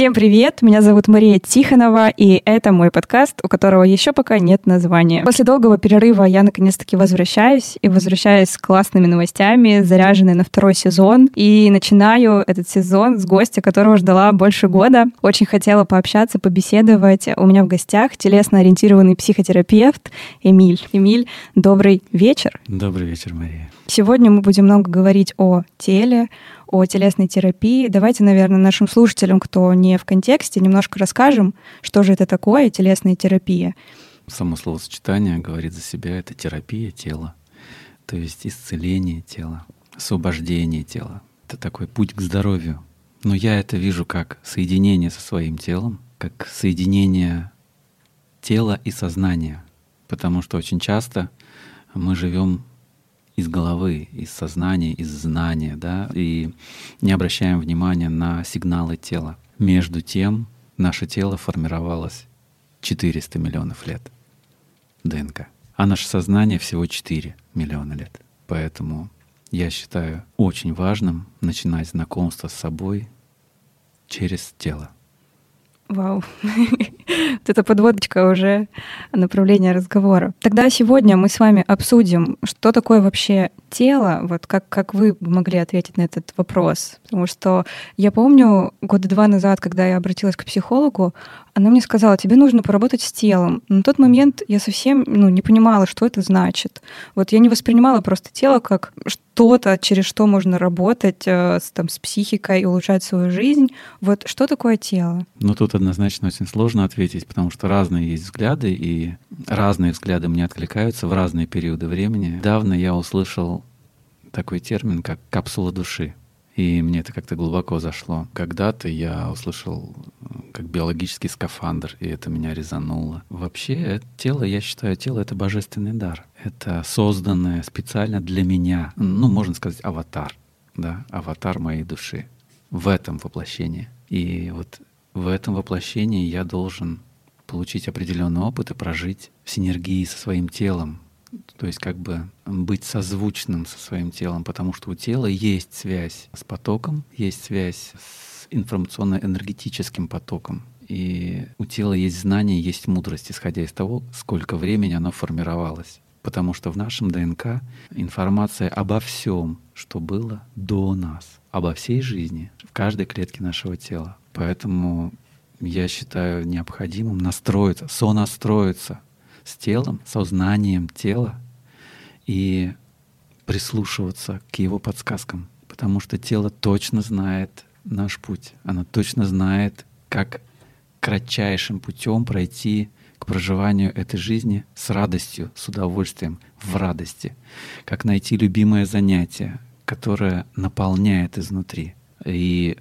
Всем привет! Меня зовут Мария Тихонова, и это мой подкаст, у которого еще пока нет названия. После долгого перерыва я наконец-таки возвращаюсь, и возвращаюсь с классными новостями, заряженной на второй сезон. И начинаю этот сезон с гостя, которого ждала больше года. Очень хотела пообщаться, побеседовать. У меня в гостях телесно-ориентированный психотерапевт Эмиль. Эмиль, добрый вечер. Добрый вечер, Мария. Сегодня мы будем много говорить о теле, о телесной терапии. Давайте, наверное, нашим слушателям, кто не в контексте, немножко расскажем, что же это такое телесная терапия. Само словосочетание говорит за себя, это терапия тела, то есть исцеление тела, освобождение тела. Это такой путь к здоровью. Но я это вижу как соединение со своим телом, как соединение тела и сознания. Потому что очень часто мы живем из головы, из сознания, из знания, да, и не обращаем внимания на сигналы тела. Между тем, наше тело формировалось 400 миллионов лет ДНК, а наше сознание всего 4 миллиона лет. Поэтому я считаю очень важным начинать знакомство с собой через тело. Вау. вот это подводочка уже направления разговора. Тогда сегодня мы с вами обсудим, что такое вообще тело, вот как, как вы могли ответить на этот вопрос. Потому что я помню года два назад, когда я обратилась к психологу, она мне сказала, тебе нужно поработать с телом. На тот момент я совсем ну, не понимала, что это значит. Вот я не воспринимала просто тело как что-то, через что можно работать э, там, с психикой и улучшать свою жизнь. Вот что такое тело? Ну, тут однозначно очень сложно ответить, потому что разные есть взгляды, и разные взгляды мне откликаются в разные периоды времени. Недавно я услышал такой термин, как капсула души. И мне это как-то глубоко зашло. Когда-то я услышал как биологический скафандр, и это меня резануло. Вообще, тело, я считаю, тело — это божественный дар. Это созданное специально для меня, ну, можно сказать, аватар, да, аватар моей души в этом воплощении. И вот в этом воплощении я должен получить определенный опыт и прожить в синергии со своим телом, то есть как бы быть созвучным со своим телом, потому что у тела есть связь с потоком, есть связь с информационно-энергетическим потоком. И у тела есть знание, есть мудрость, исходя из того, сколько времени оно формировалось. Потому что в нашем ДНК информация обо всем, что было до нас, обо всей жизни, в каждой клетке нашего тела. Поэтому я считаю необходимым настроиться, сонастроиться с телом, сознанием тела и прислушиваться к его подсказкам, потому что тело точно знает наш путь, оно точно знает, как кратчайшим путем пройти к проживанию этой жизни с радостью, с удовольствием, в радости, как найти любимое занятие, которое наполняет изнутри. И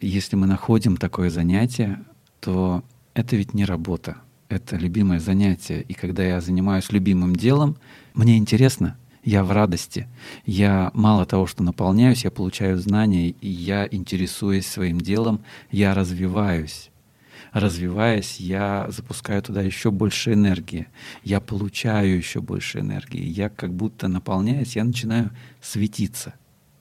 если мы находим такое занятие, то это ведь не работа, это любимое занятие. И когда я занимаюсь любимым делом, мне интересно, я в радости. Я мало того, что наполняюсь, я получаю знания, и я интересуюсь своим делом, я развиваюсь. Развиваясь, я запускаю туда еще больше энергии, я получаю еще больше энергии, я как будто наполняясь, я начинаю светиться.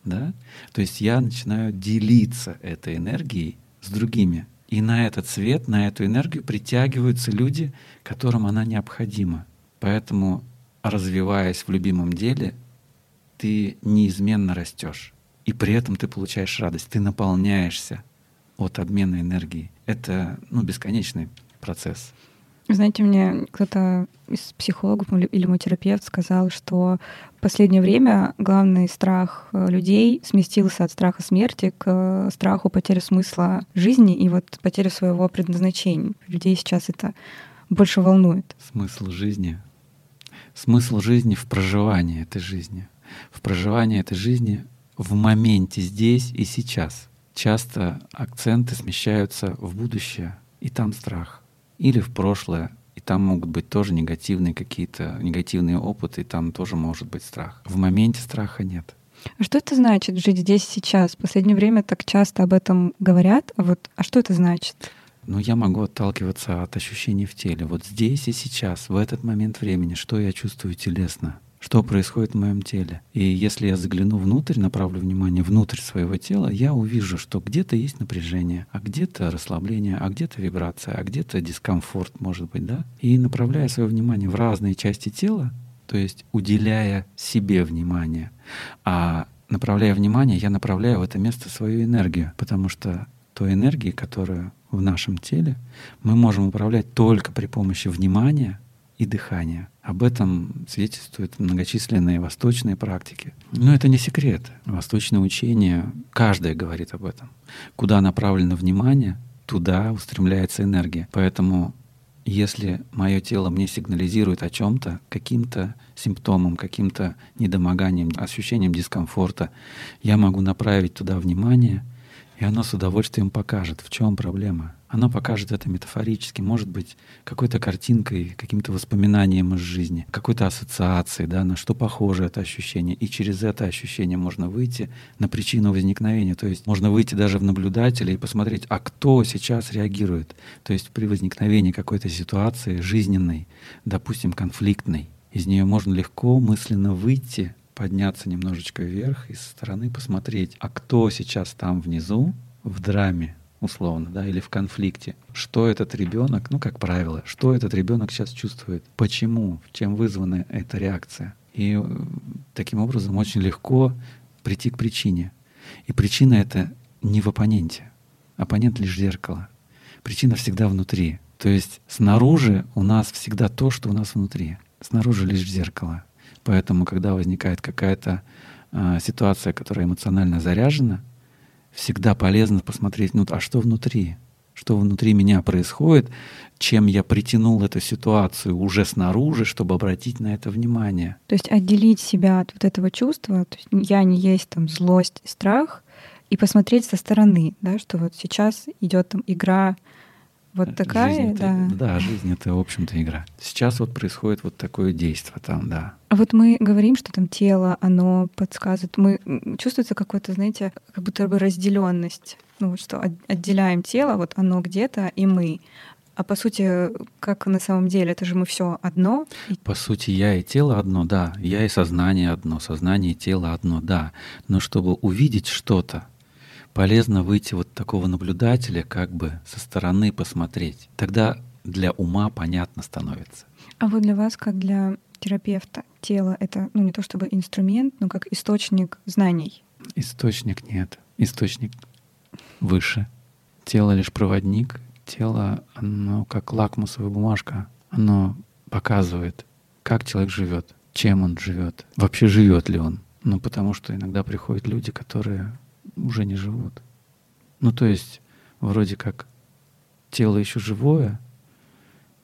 Да? То есть я начинаю делиться этой энергией с другими. И на этот свет, на эту энергию притягиваются люди, которым она необходима. Поэтому, развиваясь в любимом деле, ты неизменно растешь. И при этом ты получаешь радость, ты наполняешься от обмена энергии. Это ну, бесконечный процесс. Знаете, мне кто-то из психологов или мой терапевт сказал, что в последнее время главный страх э, людей сместился от страха смерти к э, страху потери смысла жизни и вот потери своего предназначения. Людей сейчас это больше волнует. Смысл жизни. Смысл жизни в проживании этой жизни. В проживании этой жизни в моменте здесь и сейчас. Часто акценты смещаются в будущее, и там страх или в прошлое, и там могут быть тоже негативные какие-то, негативные опыты, и там тоже может быть страх. В моменте страха нет. А что это значит жить здесь сейчас? В последнее время так часто об этом говорят. А вот а что это значит? Ну, я могу отталкиваться от ощущений в теле. Вот здесь и сейчас, в этот момент времени, что я чувствую телесно. что происходит в моем теле. И если я загляну внутрь, направлю внимание внутрь своего тела, я увижу, что где-то есть напряжение, а где-то расслабление, а где-то вибрация, а где-то дискомфорт, может быть, да? И направляя свое внимание в разные части тела, то есть уделяя себе внимание, а направляя внимание, я направляю в это место свою энергию, потому что той энергии, которую в нашем теле мы можем управлять только при помощи внимания и дыхания. Об этом свидетельствуют многочисленные восточные практики. Но это не секрет. Восточное учение, каждое говорит об этом. Куда направлено внимание, туда устремляется энергия. Поэтому если мое тело мне сигнализирует о чем-то, каким-то симптомом, каким-то недомоганием, ощущением дискомфорта, я могу направить туда внимание, и оно с удовольствием покажет, в чем проблема. Оно покажет это метафорически, может быть, какой-то картинкой, каким-то воспоминанием из жизни, какой-то ассоциацией, да, на что похоже это ощущение. И через это ощущение можно выйти на причину возникновения. То есть можно выйти даже в наблюдателя и посмотреть, а кто сейчас реагирует. То есть при возникновении какой-то ситуации жизненной, допустим, конфликтной, из нее можно легко мысленно выйти подняться немножечко вверх и со стороны посмотреть, а кто сейчас там внизу в драме, условно, да, или в конфликте. Что этот ребенок, ну, как правило, что этот ребенок сейчас чувствует, почему, чем вызвана эта реакция. И э, таким образом очень легко прийти к причине. И причина это не в оппоненте. Оппонент лишь зеркало. Причина всегда внутри. То есть снаружи у нас всегда то, что у нас внутри. Снаружи лишь зеркало. Поэтому, когда возникает какая-то э, ситуация, которая эмоционально заряжена, всегда полезно посмотреть, ну а что внутри? Что внутри меня происходит, чем я притянул эту ситуацию уже снаружи, чтобы обратить на это внимание. То есть отделить себя от вот этого чувства, то есть я не есть там злость, страх, и посмотреть со стороны, да, что вот сейчас идет там игра вот такая, жизнь да. Это, да, жизнь это, в общем-то, игра. Сейчас вот происходит вот такое действие там, да. А вот мы говорим, что там тело, оно подсказывает. Мы чувствуется какое-то, знаете, как будто бы разделенность. Ну вот что отделяем тело, вот оно где-то, и мы. А по сути, как на самом деле, это же мы все одно. По сути, я и тело одно, да. Я и сознание одно, сознание и тело одно, да. Но чтобы увидеть что-то, полезно выйти вот такого наблюдателя, как бы со стороны посмотреть. Тогда для ума понятно становится. А вот для вас, как для терапевта, тело — это ну, не то чтобы инструмент, но как источник знаний? Источник нет. Источник выше. Тело лишь проводник. Тело, оно как лакмусовая бумажка. Оно показывает, как человек живет, чем он живет, вообще живет ли он. Ну, потому что иногда приходят люди, которые уже не живут. Ну, то есть, вроде как тело еще живое,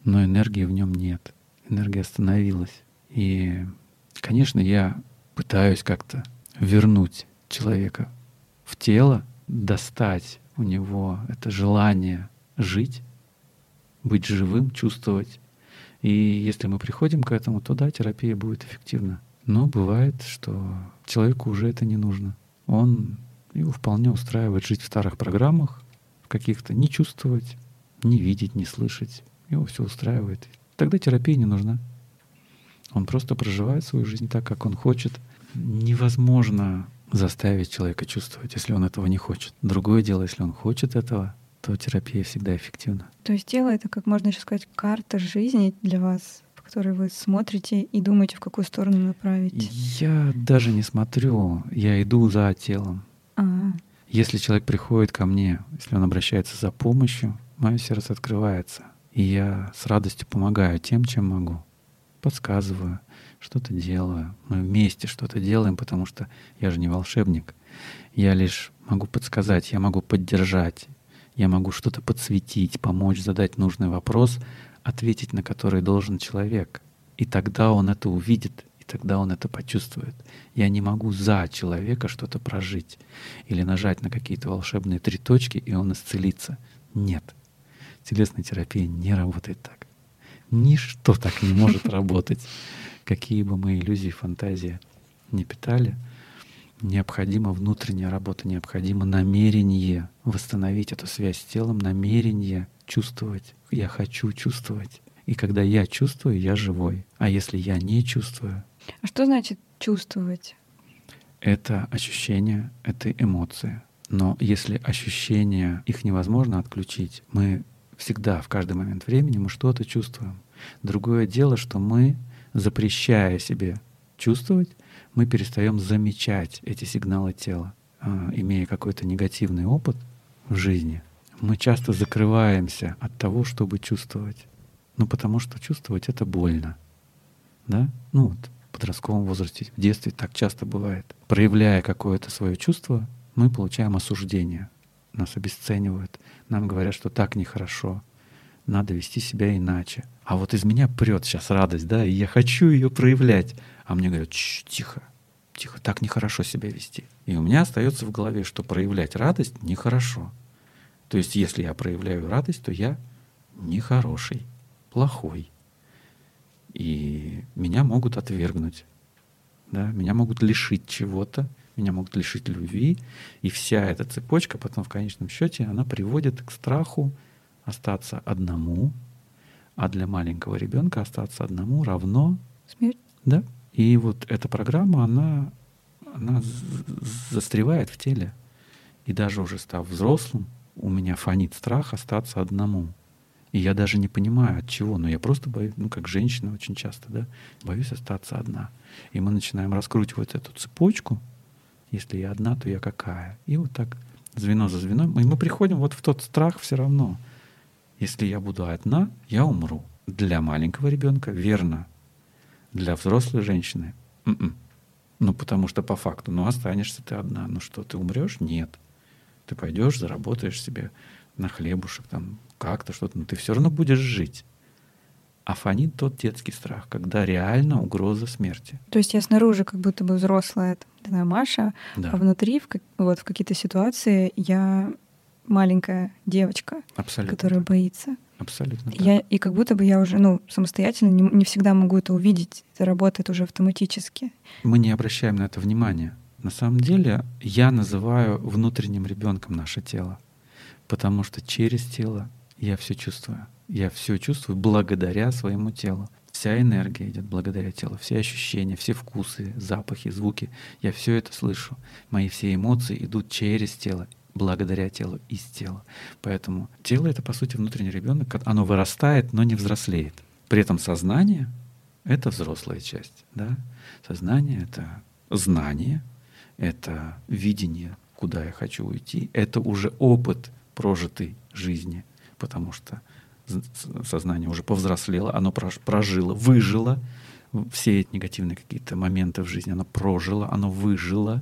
но энергии в нем нет. Энергия остановилась. И, конечно, я пытаюсь как-то вернуть человека в тело, достать у него это желание жить, быть живым, чувствовать. И если мы приходим к этому, то да, терапия будет эффективна. Но бывает, что человеку уже это не нужно. Он его вполне устраивает жить в старых программах, в каких-то, не чувствовать, не видеть, не слышать. Его все устраивает. Тогда терапия не нужна. Он просто проживает свою жизнь так, как он хочет. Невозможно заставить человека чувствовать, если он этого не хочет. Другое дело, если он хочет этого, то терапия всегда эффективна. То есть тело — это, как можно еще сказать, карта жизни для вас, в которой вы смотрите и думаете, в какую сторону направить? Я даже не смотрю, я иду за телом. А-а-а. Если человек приходит ко мне, если он обращается за помощью, мое сердце открывается. И я с радостью помогаю тем, чем могу. Подсказываю, что-то делаю. Мы вместе что-то делаем, потому что я же не волшебник. Я лишь могу подсказать, я могу поддержать, я могу что-то подсветить, помочь задать нужный вопрос, ответить на который должен человек. И тогда он это увидит тогда он это почувствует. Я не могу за человека что-то прожить или нажать на какие-то волшебные три точки, и он исцелится. Нет. Телесная терапия не работает так. Ничто так не может работать. Какие бы мы иллюзии, фантазии не питали, необходима внутренняя работа, необходимо намерение восстановить эту связь с телом, намерение чувствовать. Я хочу чувствовать. И когда я чувствую, я живой. А если я не чувствую, А что значит чувствовать? Это ощущения, это эмоции. Но если ощущения, их невозможно отключить, мы всегда, в каждый момент времени, мы что-то чувствуем. Другое дело, что мы, запрещая себе чувствовать, мы перестаем замечать эти сигналы тела. А, имея какой-то негативный опыт в жизни, мы часто закрываемся от того, чтобы чувствовать. Ну, потому что чувствовать — это больно. Да? Ну, вот подростковом возрасте, в детстве так часто бывает. Проявляя какое-то свое чувство, мы получаем осуждение. Нас обесценивают. Нам говорят, что так нехорошо. Надо вести себя иначе. А вот из меня прет сейчас радость, да, и я хочу ее проявлять. А мне говорят, тихо, тихо, так нехорошо себя вести. И у меня остается в голове, что проявлять радость нехорошо. То есть, если я проявляю радость, то я нехороший, плохой. И меня могут отвергнуть. Да? Меня могут лишить чего-то, меня могут лишить любви. И вся эта цепочка потом в конечном счете, она приводит к страху остаться одному, а для маленького ребенка остаться одному равно смерть. Да. И вот эта программа, она, она застревает в теле. И даже уже став взрослым, у меня фонит страх остаться одному. И я даже не понимаю, от чего, но я просто боюсь, ну, как женщина очень часто, да, боюсь остаться одна. И мы начинаем раскручивать эту цепочку. Если я одна, то я какая? И вот так звено за звеном. И мы приходим вот в тот страх все равно. Если я буду одна, я умру. Для маленького ребенка верно. Для взрослой женщины м-м. Ну, потому что по факту, ну, останешься ты одна. Ну что, ты умрешь? Нет. Ты пойдешь, заработаешь себе на хлебушек, там, как-то что-то, но ты все равно будешь жить. А фонит тот детский страх, когда реально угроза смерти. То есть я снаружи как будто бы взрослая, знаю, Маша, да. а внутри в, вот, в какие-то ситуации я маленькая девочка, Абсолютно которая так. боится. Абсолютно. Я, и как будто бы я уже ну, самостоятельно не, не всегда могу это увидеть. Это работает уже автоматически. Мы не обращаем на это внимания. На самом деле я называю внутренним ребенком наше тело, потому что через тело я все чувствую. Я все чувствую благодаря своему телу. Вся энергия идет благодаря телу, все ощущения, все вкусы, запахи, звуки. Я все это слышу. Мои все эмоции идут через тело, благодаря телу, из тела. Поэтому тело это, по сути, внутренний ребенок. Оно вырастает, но не взрослеет. При этом сознание — это взрослая часть. Да? Сознание — это знание, это видение, куда я хочу уйти, это уже опыт прожитой жизни, потому что сознание уже повзрослело, оно прожило, выжило все эти негативные какие-то моменты в жизни, оно прожило, оно выжило,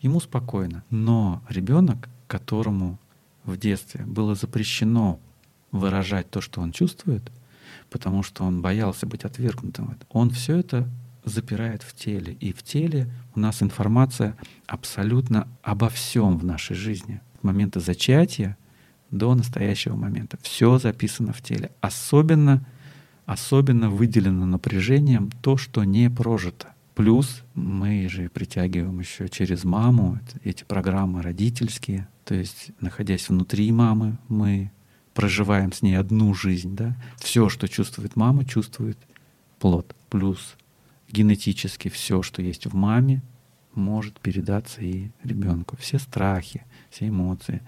ему спокойно. Но ребенок, которому в детстве было запрещено выражать то, что он чувствует, потому что он боялся быть отвергнутым, он все это запирает в теле. И в теле у нас информация абсолютно обо всем в нашей жизни. С момента зачатия до настоящего момента. Все записано в теле. Особенно, особенно выделено напряжением то, что не прожито. Плюс мы же притягиваем еще через маму эти программы родительские. То есть, находясь внутри мамы, мы проживаем с ней одну жизнь. Да? Все, что чувствует мама, чувствует плод. Плюс генетически все, что есть в маме, может передаться и ребенку. Все страхи, все эмоции,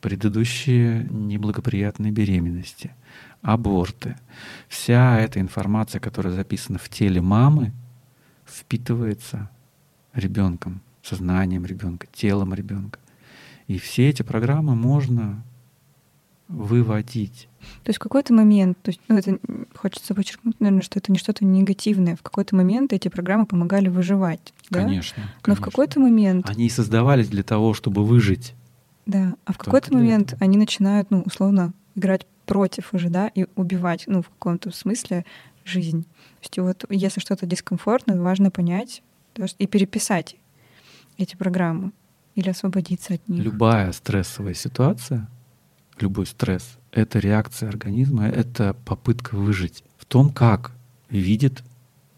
предыдущие неблагоприятные беременности, аборты. Вся эта информация, которая записана в теле мамы, впитывается ребенком, сознанием ребенка, телом ребенка. И все эти программы можно выводить. То есть в какой-то момент, то есть, ну, это хочется подчеркнуть, наверное, что это не что-то негативное. В какой-то момент эти программы помогали выживать. Да? Конечно. Но конечно. в какой-то момент. Они создавались для того, чтобы выжить. Да. А в какой-то момент этого. они начинают, ну, условно, играть против уже, да, и убивать, ну, в каком-то смысле жизнь. То есть вот если что-то дискомфортно, важно понять и переписать эти программы или освободиться от них. Любая стрессовая ситуация любой стресс — это реакция организма, это попытка выжить в том, как видит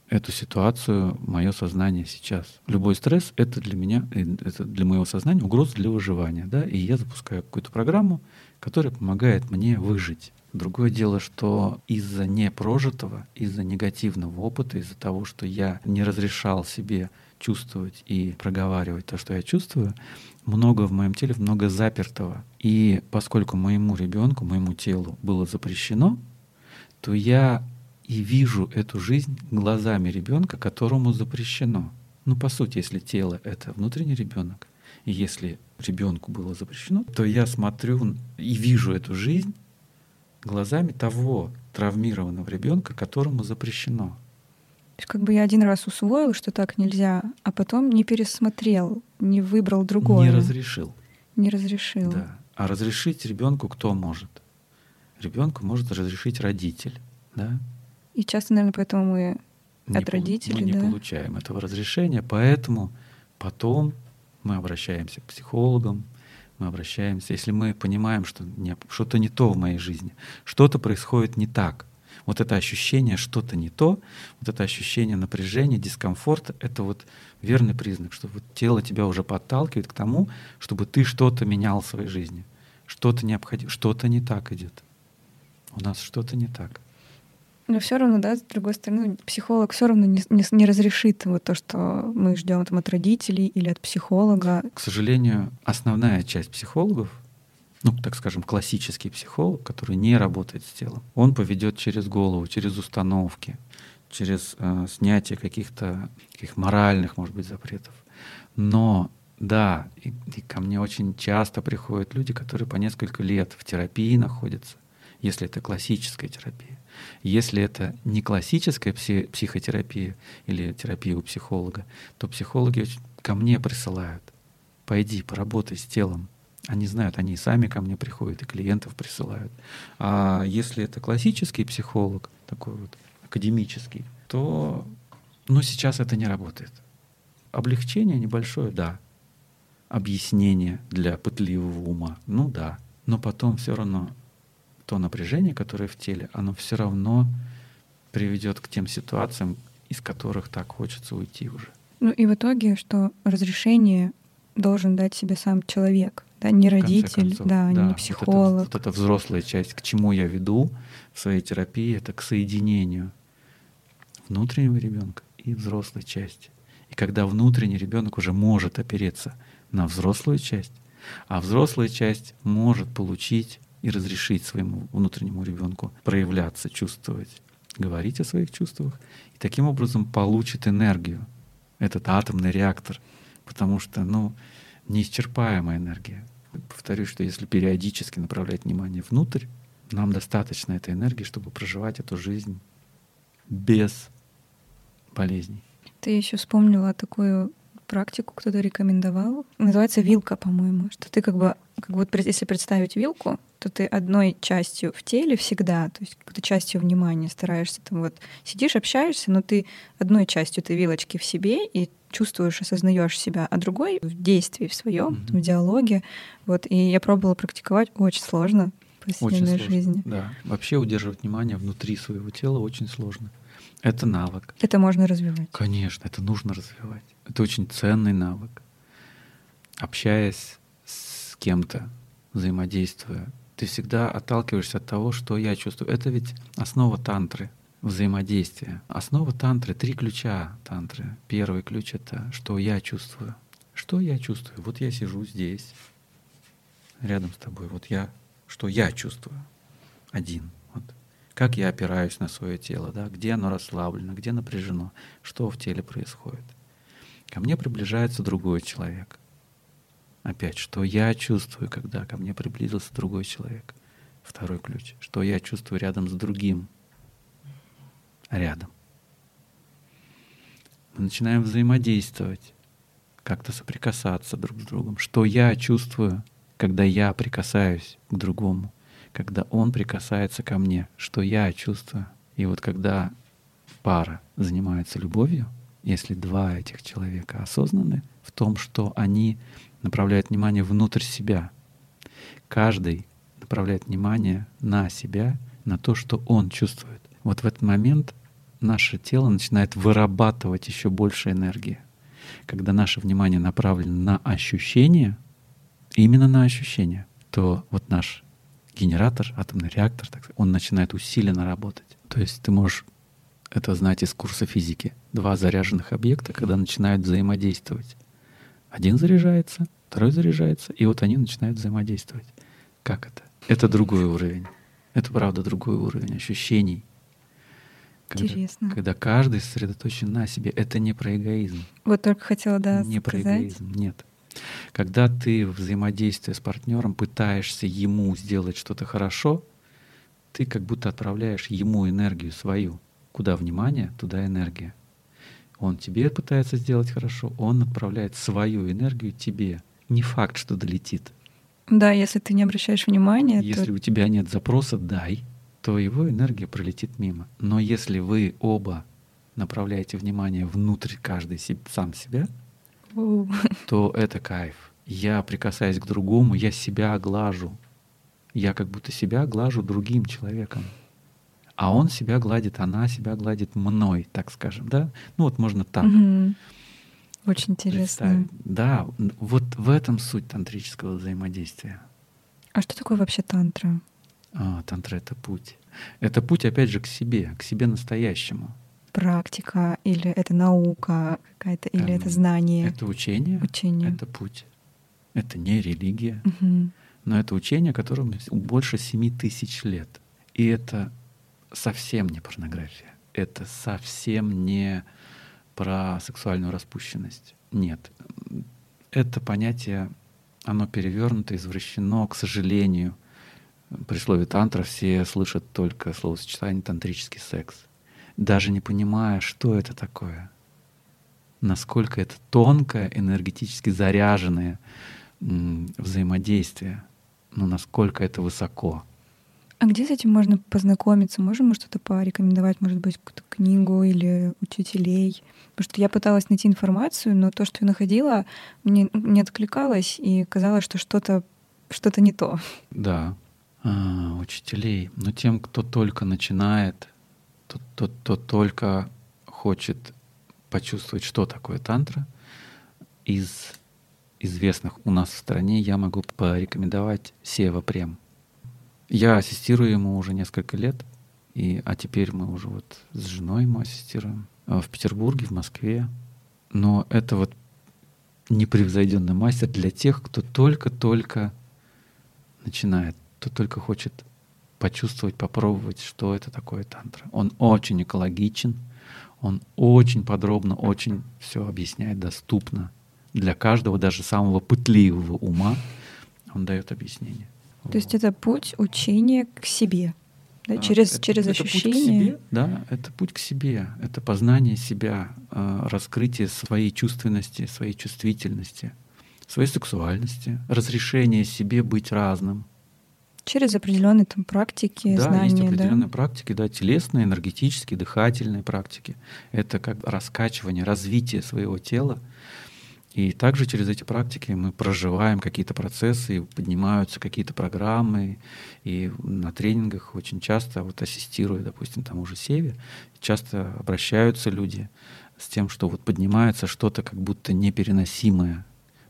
эту ситуацию мое сознание сейчас. Любой стресс — это для меня, э, это для моего сознания угроза для выживания. Да? И я запускаю какую-то программу, которая помогает мне выжить. Другое дело, что из-за непрожитого, из-за негативного опыта, из-за того, что я не разрешал себе чувствовать и проговаривать то, что я чувствую, много в моем теле, много запертого. И поскольку моему ребенку, моему телу было запрещено, то я и вижу эту жизнь глазами ребенка, которому запрещено. Ну, по сути, если тело — это внутренний ребенок, и если ребенку было запрещено, то я смотрю и вижу эту жизнь глазами того травмированного ребенка, которому запрещено. То есть как бы я один раз усвоил, что так нельзя, а потом не пересмотрел, не выбрал другое. Не разрешил. Не разрешил. Да. А разрешить ребенку кто может? Ребенку может разрешить родитель, да? И часто, наверное, поэтому мы не от родителей, мы не да? получаем этого разрешения, поэтому потом мы обращаемся к психологам, мы обращаемся, если мы понимаем, что не, что-то не то в моей жизни, что-то происходит не так. Вот это ощущение что-то не то, вот это ощущение напряжения, дискомфорта, это вот верный признак, что вот тело тебя уже подталкивает к тому, чтобы ты что-то менял в своей жизни, что-то необходимо, что-то не так идет. У нас что-то не так. Но все равно, да, с другой стороны, психолог все равно не, не, не разрешит вот то, что мы ждем там от родителей или от психолога. К сожалению, основная часть психологов, ну, так скажем, классический психолог, который не работает с телом, он поведет через голову, через установки, через э, снятие каких-то каких моральных, может быть, запретов. Но да, и, и ко мне очень часто приходят люди, которые по несколько лет в терапии находятся, если это классическая терапия. Если это не классическая психотерапия или терапия у психолога, то психологи ко мне присылают. Пойди, поработай с телом. Они знают, они сами ко мне приходят и клиентов присылают. А если это классический психолог, такой вот академический, то ну, сейчас это не работает. Облегчение небольшое, да. Объяснение для пытливого ума, ну да. Но потом все равно то напряжение, которое в теле, оно все равно приведет к тем ситуациям, из которых так хочется уйти уже. Ну и в итоге, что разрешение должен дать себе сам человек, да, не родитель, концов, да, да, не психолог. Вот, это, вот эта взрослая часть, к чему я веду в своей терапии, это к соединению внутреннего ребенка и взрослой части. И когда внутренний ребенок уже может опереться на взрослую часть, а взрослая часть может получить и разрешить своему внутреннему ребенку проявляться, чувствовать, говорить о своих чувствах, и таким образом получит энергию, этот атомный реактор, потому что, ну, неисчерпаемая энергия. Повторюсь, что если периодически направлять внимание внутрь, нам достаточно этой энергии, чтобы проживать эту жизнь без болезней. Ты еще вспомнила такую практику кто-то рекомендовал. Называется вилка, по-моему. Что ты как бы, как вот если представить вилку, то ты одной частью в теле всегда, то есть какой-то частью внимания стараешься там вот сидишь, общаешься, но ты одной частью ты вилочки в себе и чувствуешь, осознаешь себя, а другой в действии в своем, mm-hmm. в диалоге. Вот и я пробовала практиковать, очень сложно в повседневной очень сложно, жизни. Да, вообще удерживать внимание внутри своего тела очень сложно. Это навык. Это можно развивать. Конечно, это нужно развивать. Это очень ценный навык. Общаясь с кем-то, взаимодействуя, ты всегда отталкиваешься от того, что я чувствую. Это ведь основа тантры, взаимодействия. Основа тантры — три ключа тантры. Первый ключ — это что я чувствую. Что я чувствую? Вот я сижу здесь, рядом с тобой. Вот я, что я чувствую. Один как я опираюсь на свое тело, да, где оно расслаблено, где напряжено, что в теле происходит. Ко мне приближается другой человек. Опять, что я чувствую, когда ко мне приблизился другой человек. Второй ключ. Что я чувствую рядом с другим. Рядом. Мы начинаем взаимодействовать, как-то соприкасаться друг с другом. Что я чувствую, когда я прикасаюсь к другому когда он прикасается ко мне, что я чувствую. И вот когда пара занимается любовью, если два этих человека осознаны в том, что они направляют внимание внутрь себя, каждый направляет внимание на себя, на то, что он чувствует. Вот в этот момент наше тело начинает вырабатывать еще больше энергии. Когда наше внимание направлено на ощущение, именно на ощущение, то вот наш генератор, атомный реактор, так, он начинает усиленно работать. То есть ты можешь это знать из курса физики. Два заряженных объекта, когда начинают взаимодействовать. Один заряжается, второй заряжается, и вот они начинают взаимодействовать. Как это? Это другой уровень. Это правда другой уровень ощущений. Когда, Интересно. Когда каждый сосредоточен на себе. Это не про эгоизм. Вот только хотела, да, не сказать. про эгоизм, нет. Когда ты взаимодействуя с партнером пытаешься ему сделать что-то хорошо, ты как будто отправляешь ему энергию свою. Куда внимание, туда энергия. Он тебе пытается сделать хорошо, он отправляет свою энергию тебе. Не факт, что долетит. Да, если ты не обращаешь внимания, Если то у тебя нет запроса «дай», то его энергия пролетит мимо. Но если вы оба направляете внимание внутрь каждый сам себя, то это кайф. Я прикасаясь к другому, я себя глажу. Я как будто себя глажу другим человеком. А он себя гладит, она себя гладит мной, так скажем, да? Ну вот можно так. Мгм. Очень интересно. Да, вот в этом суть тантрического взаимодействия. А что такое вообще тантра? А, тантра — это путь. Это путь, опять же, к себе, к себе настоящему. Практика или это наука какая-то, или это Эм, знание, Это учение, учение? это путь. Это не религия, Мгм. но это учение, которому больше семи тысяч лет. И это совсем не порнография. Это совсем не про сексуальную распущенность. Нет. Это понятие, оно перевернуто, извращено, к сожалению. При слове тантра все слышат только словосочетание тантрический секс, даже не понимая, что это такое, насколько это тонкое, энергетически заряженное взаимодействие, ну насколько это высоко. А где с этим можно познакомиться? Можем мы что-то порекомендовать, может быть, какую-то книгу или учителей? Потому что я пыталась найти информацию, но то, что я находила, мне не откликалось, и казалось, что что-то что-то не то. Да, а, учителей. Но тем, кто только начинает, тот, тот, кто только хочет почувствовать, что такое тантра, из известных у нас в стране я могу порекомендовать Сева Прем. Я ассистирую ему уже несколько лет, и, а теперь мы уже вот с женой ему ассистируем а, в Петербурге, в Москве. Но это вот непревзойденный мастер для тех, кто только-только начинает, кто только хочет почувствовать, попробовать, что это такое тантра. Он очень экологичен, он очень подробно, очень все объясняет доступно для каждого, даже самого пытливого ума. Он дает объяснение. То есть это путь учения к себе, да, А, через, это- через это путь к себе, да, это путь к себе, это познание себя, э, раскрытие своей чувственности, своей чувствительности, своей сексуальности, разрешение себе быть разным. Через определенные там практики, да, знания, есть да. определенные практики, да, телесные, энергетические, дыхательные практики. Это как раскачивание, развитие своего тела. И также через эти практики мы проживаем какие-то процессы, поднимаются какие-то программы. И на тренингах очень часто, вот ассистируя, допустим, тому же Севе, часто обращаются люди с тем, что вот поднимается что-то как будто непереносимое.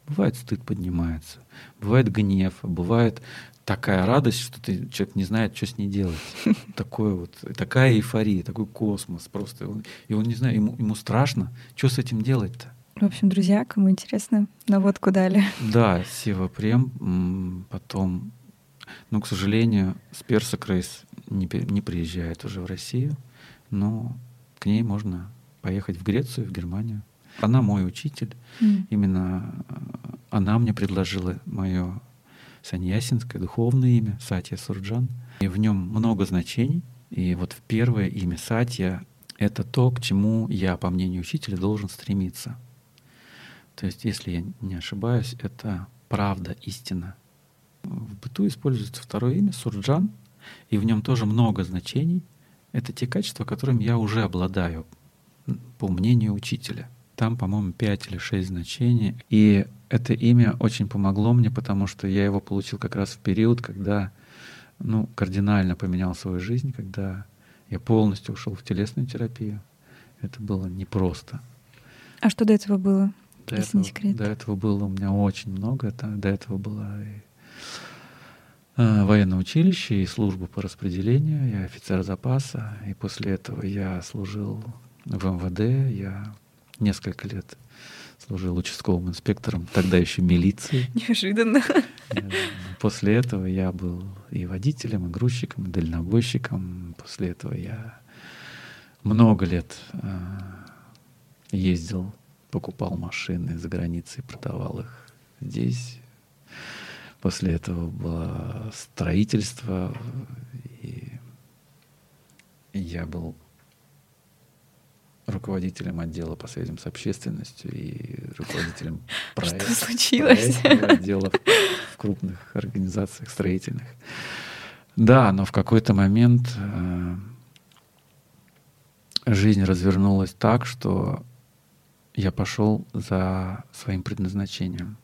Бывает стыд поднимается, бывает гнев, бывает такая радость, что ты, человек не знает, что с ней делать. Такое вот, такая эйфория, такой космос просто. И он, и он не знает, ему, ему страшно, что с этим делать-то? В общем, друзья, кому интересно, наводку дали. Да, Сева Прем, потом, ну, к сожалению, Сперса Крейс не, не приезжает уже в Россию, но к ней можно поехать в Грецию, в Германию. Она мой учитель, М. именно э, она мне предложила мое саньясинское духовное имя Сатья Сурджан. И в нем много значений. И вот первое имя Сатья — это то, к чему я, по мнению учителя, должен стремиться. То есть, если я не ошибаюсь, это правда, истина. В быту используется второе имя Сурджан, и в нем тоже много значений. Это те качества, которыми я уже обладаю, по мнению учителя. Там, по-моему, пять или шесть значений. И это имя очень помогло мне, потому что я его получил как раз в период, когда ну, кардинально поменял свою жизнь, когда Я полностью ушел в телесную терапию. Это было непросто. А что до этого было? До если этого, не секрет. До этого было у меня очень много. Это, до этого было и э, военное училище, и служба по распределению, я офицер запаса. И после этого я служил в МВД. Я несколько лет служил участковым инспектором, тогда еще милиции. Неожиданно. После этого я был и водителем, и грузчиком, и дальнобойщиком. После этого я много лет э, ездил, покупал машины за границей, продавал их здесь. После этого было строительство, и я был руководителем отдела по связям с общественностью и руководителем проекта, Что случилось? проектного отдела в, в крупных организациях строительных. Да, но в какой-то момент э, жизнь развернулась так, что я пошел за своим предназначением.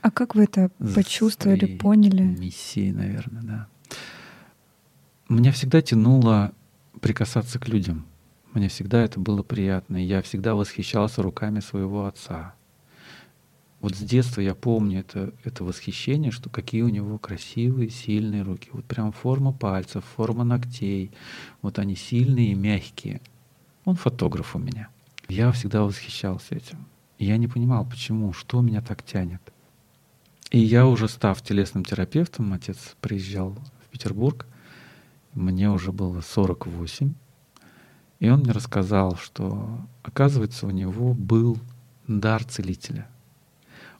А как вы это за почувствовали, поняли? Миссией, наверное, да. Меня всегда тянуло прикасаться к людям. Мне всегда это было приятно. и Я всегда восхищался руками своего отца. Вот с детства я помню это, это восхищение, что какие у него красивые, сильные руки. Вот прям форма пальцев, форма ногтей. Вот они сильные и мягкие. Он фотограф у меня. Я всегда восхищался этим. Я не понимал, почему, что меня так тянет. И я уже став телесным терапевтом, отец приезжал в Петербург, мне уже было 48, и он мне рассказал, что, оказывается, у него был дар целителя.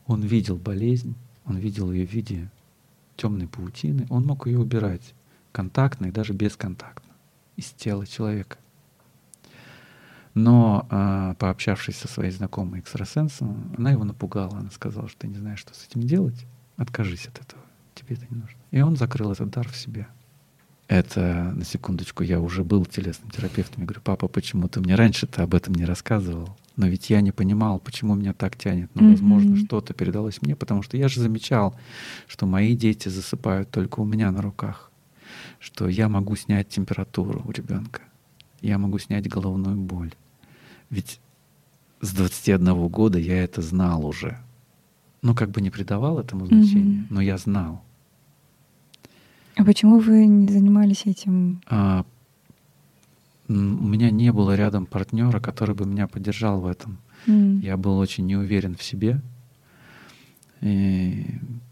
Он видел болезнь, он видел ее в виде темной паутины, он мог ее убирать контактно и даже бесконтактно из тела человека. Но э, пообщавшись со своей знакомой экстрасенсом, она его напугала. Она сказала, что ты не знаешь, что с этим делать. Откажись от этого. Тебе это не нужно. И он закрыл этот дар в себе. Это, на секундочку, я уже был телесным терапевтом. Я говорю, папа, почему ты мне раньше-то об этом не рассказывал? Но ведь я не понимал, почему меня так тянет. Но, возможно, Мгм. что-то передалось мне, потому что я же замечал, что мои дети засыпают только у меня на руках, что я могу снять температуру у ребенка, я могу снять головную боль. Ведь с 21 года я это знал уже. Ну, как бы не придавал этому значения, Мгм. но я знал. А почему вы не занимались этим? А, у меня не было рядом партнера, который бы меня поддержал в этом. М. Я был очень не уверен в себе. И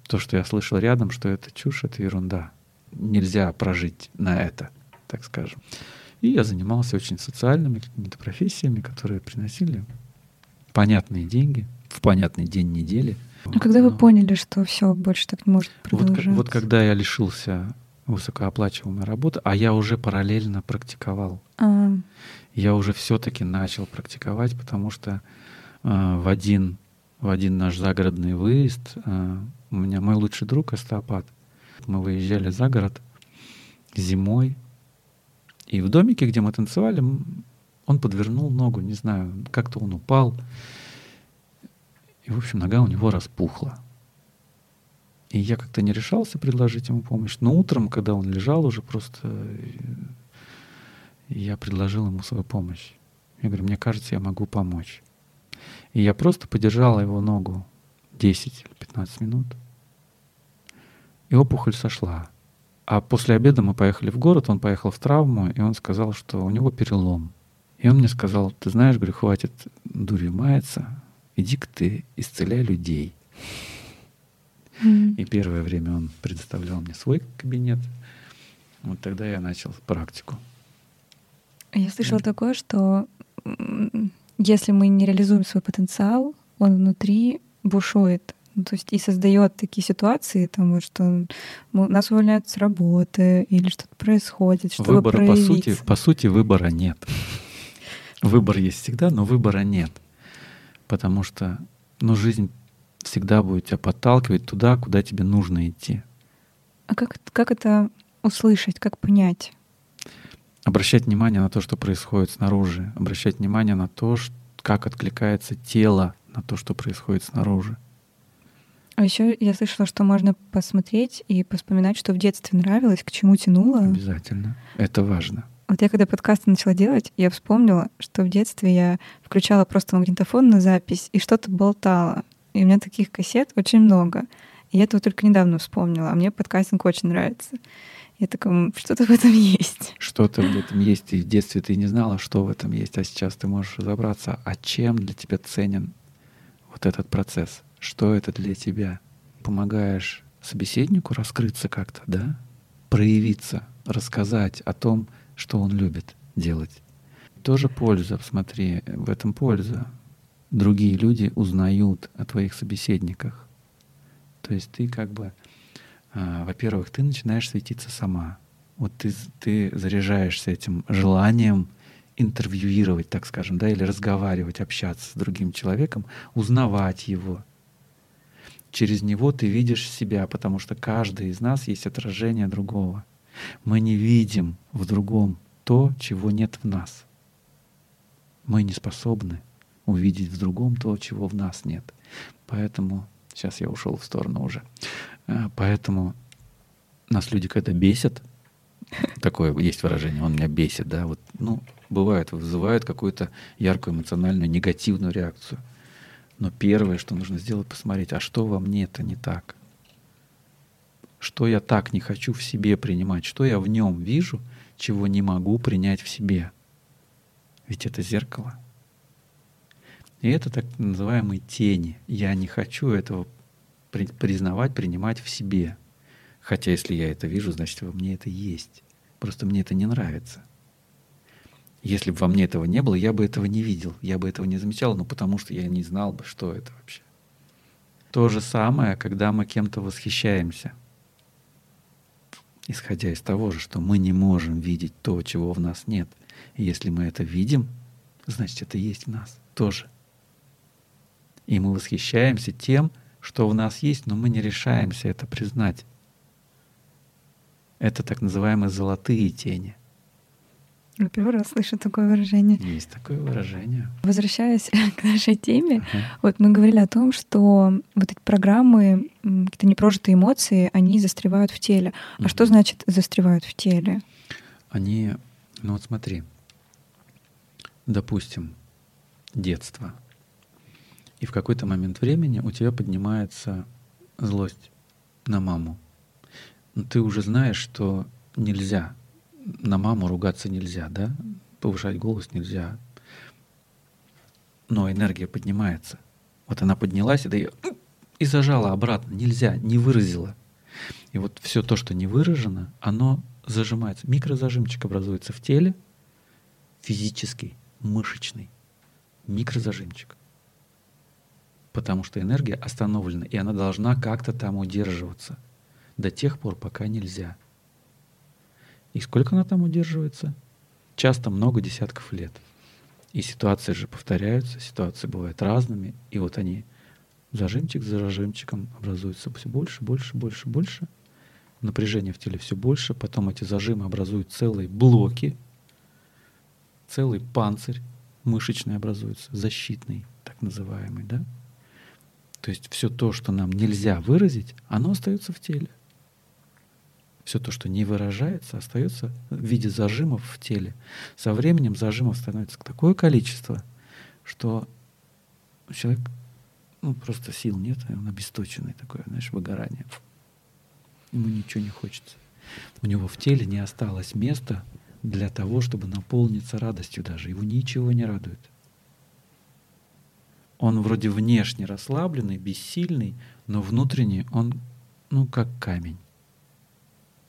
то, что я слышал рядом, что это чушь, это ерунда. Нельзя прожить на это, так скажем. И я занимался очень социальными какими-то профессиями, которые приносили понятные деньги в понятный день недели. А когда вы Но- поняли, что все больше так не может вот, продолжаться? вот когда я лишился высокооплачиваемой работы, а я уже параллельно практиковал. А, Я уже все-таки начал практиковать, потому что э, в один в один наш загородный выезд э, у меня мой лучший друг остеопат. Мы выезжали за город зимой, и в домике, где мы танцевали, он подвернул ногу, не знаю, как-то он упал, и в общем нога у него распухла. И я как-то не решался предложить ему помощь. Но утром, когда он лежал уже просто, э, я предложил ему свою помощь. Я говорю, мне кажется, я могу помочь. И я просто подержала его ногу 10 или 15 минут. И опухоль сошла. А после обеда мы поехали в город, он поехал в травму, и он сказал, что у него перелом. И он мне сказал, ты знаешь, говорю, хватит дурью маяться, иди-ка ты исцеляй людей. м. И первое время он предоставлял мне свой кабинет. Вот тогда я начал практику. Я слышала такое, что если мы не реализуем свой потенциал, он внутри бушует. Ну, то есть и создает такие ситуации, там, что мы- нас увольняют с работы или что-то происходит, чтобы Выбора, по сути, проявиться. по сути, выбора нет. Выбор есть всегда, но выбора нет. Потому что ну, жизнь всегда будет тебя подталкивать туда, куда тебе нужно идти. А как, как это услышать, как понять? Обращать внимание на то, что происходит снаружи. Обращать внимание на то, как откликается тело на то, что происходит снаружи. А еще я слышала, что можно посмотреть и поспоминать, что в детстве нравилось, к чему тянуло. Обязательно. Это важно. Вот я когда подкасты начала делать, я вспомнила, что в детстве я включала просто магнитофон на запись и что-то болтала. И у меня таких кассет очень много. И я этого только недавно вспомнила. А мне подкастинг очень нравится. Я такая, что-то в этом есть. Что-то в этом есть. И в детстве ты не знала, что в этом есть, а сейчас ты можешь разобраться, а чем для тебя ценен вот этот процесс. Что это для тебя? Помогаешь собеседнику раскрыться как-то, да? Проявиться, рассказать о том, что он любит делать. Тоже польза, смотри, в этом польза. Другие люди узнают о твоих собеседниках. То есть ты как бы, а, во-первых, ты начинаешь светиться сама. Вот ты, ты заряжаешься этим желанием интервьюировать, так скажем, да, или разговаривать, общаться с другим человеком, узнавать его. Через него ты видишь себя, потому что каждый из нас есть отражение другого. Мы не видим в другом то, чего нет в нас. Мы не способны увидеть в другом то, чего в нас нет. Поэтому, сейчас я ушел в сторону уже, а, поэтому нас люди когда бесят, такое есть выражение, он меня бесит, да, вот, ну, бывает, вызывает какую-то яркую эмоциональную негативную реакцию. Но первое, что нужно сделать, посмотреть, а что во мне это не так? Что я так не хочу в себе принимать? Что я в нем вижу, чего не могу принять в себе? Ведь это зеркало. И это так называемые тени. Я не хочу этого признавать, принимать в себе. Хотя если я это вижу, значит во мне это есть. Просто мне это не нравится. Если бы во мне этого не было, я бы этого не видел, я бы этого не замечал, ну потому что я не знал бы, что это вообще. То же самое, когда мы кем-то восхищаемся. Исходя из того же, что мы не можем видеть то, чего в нас нет. И если мы это видим, значит это есть в нас тоже. И мы восхищаемся тем, что в нас есть, но мы не решаемся это признать. Это так называемые золотые тени — я первый раз слышу такое выражение. Есть такое выражение. Возвращаясь к нашей теме, uh-huh. вот мы говорили о том, что вот эти программы, какие-то непрожитые эмоции, они застревают в теле. А uh-huh. что значит застревают в теле? Они, ну вот смотри, допустим, детство. И в какой-то момент времени у тебя поднимается злость на маму. Но ты уже знаешь, что нельзя на маму ругаться нельзя, да? Повышать голос нельзя. Но энергия поднимается. Вот она поднялась, и, да и зажала обратно. Нельзя, не выразила. И вот все то, что не выражено, оно зажимается. Микрозажимчик образуется в теле, физический, мышечный. Микрозажимчик. Потому что энергия остановлена, и она должна как-то там удерживаться до тех пор, пока нельзя. И сколько она там удерживается? Часто много десятков лет. И ситуации же повторяются, ситуации бывают разными, и вот они зажимчик за зажимчиком образуются все больше, больше, больше, больше. Напряжение в теле все больше, потом эти зажимы образуют целые блоки, целый панцирь мышечный образуется, защитный, так называемый, да? То есть все то, что нам нельзя выразить, оно остается в теле все то, что не выражается, остается в виде зажимов в теле. Со временем зажимов становится такое количество, что человек ну, просто сил нет, он обесточенный такое, знаешь, выгорание. Ему ничего не хочется. У него в теле не осталось места для того, чтобы наполниться радостью даже. Его ничего не радует. Он вроде внешне расслабленный, бессильный, но внутренне он, ну, как камень.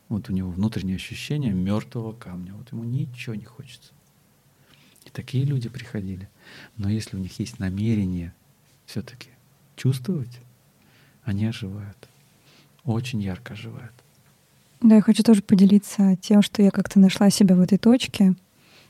Вот у него внутреннее ощущение мертвого камня. Вот ему ничего не хочется. И такие люди приходили. Но если у них есть намерение все-таки чувствовать, они оживают. Очень ярко оживают. Да, я хочу тоже поделиться тем, что я как-то нашла себя в этой точке,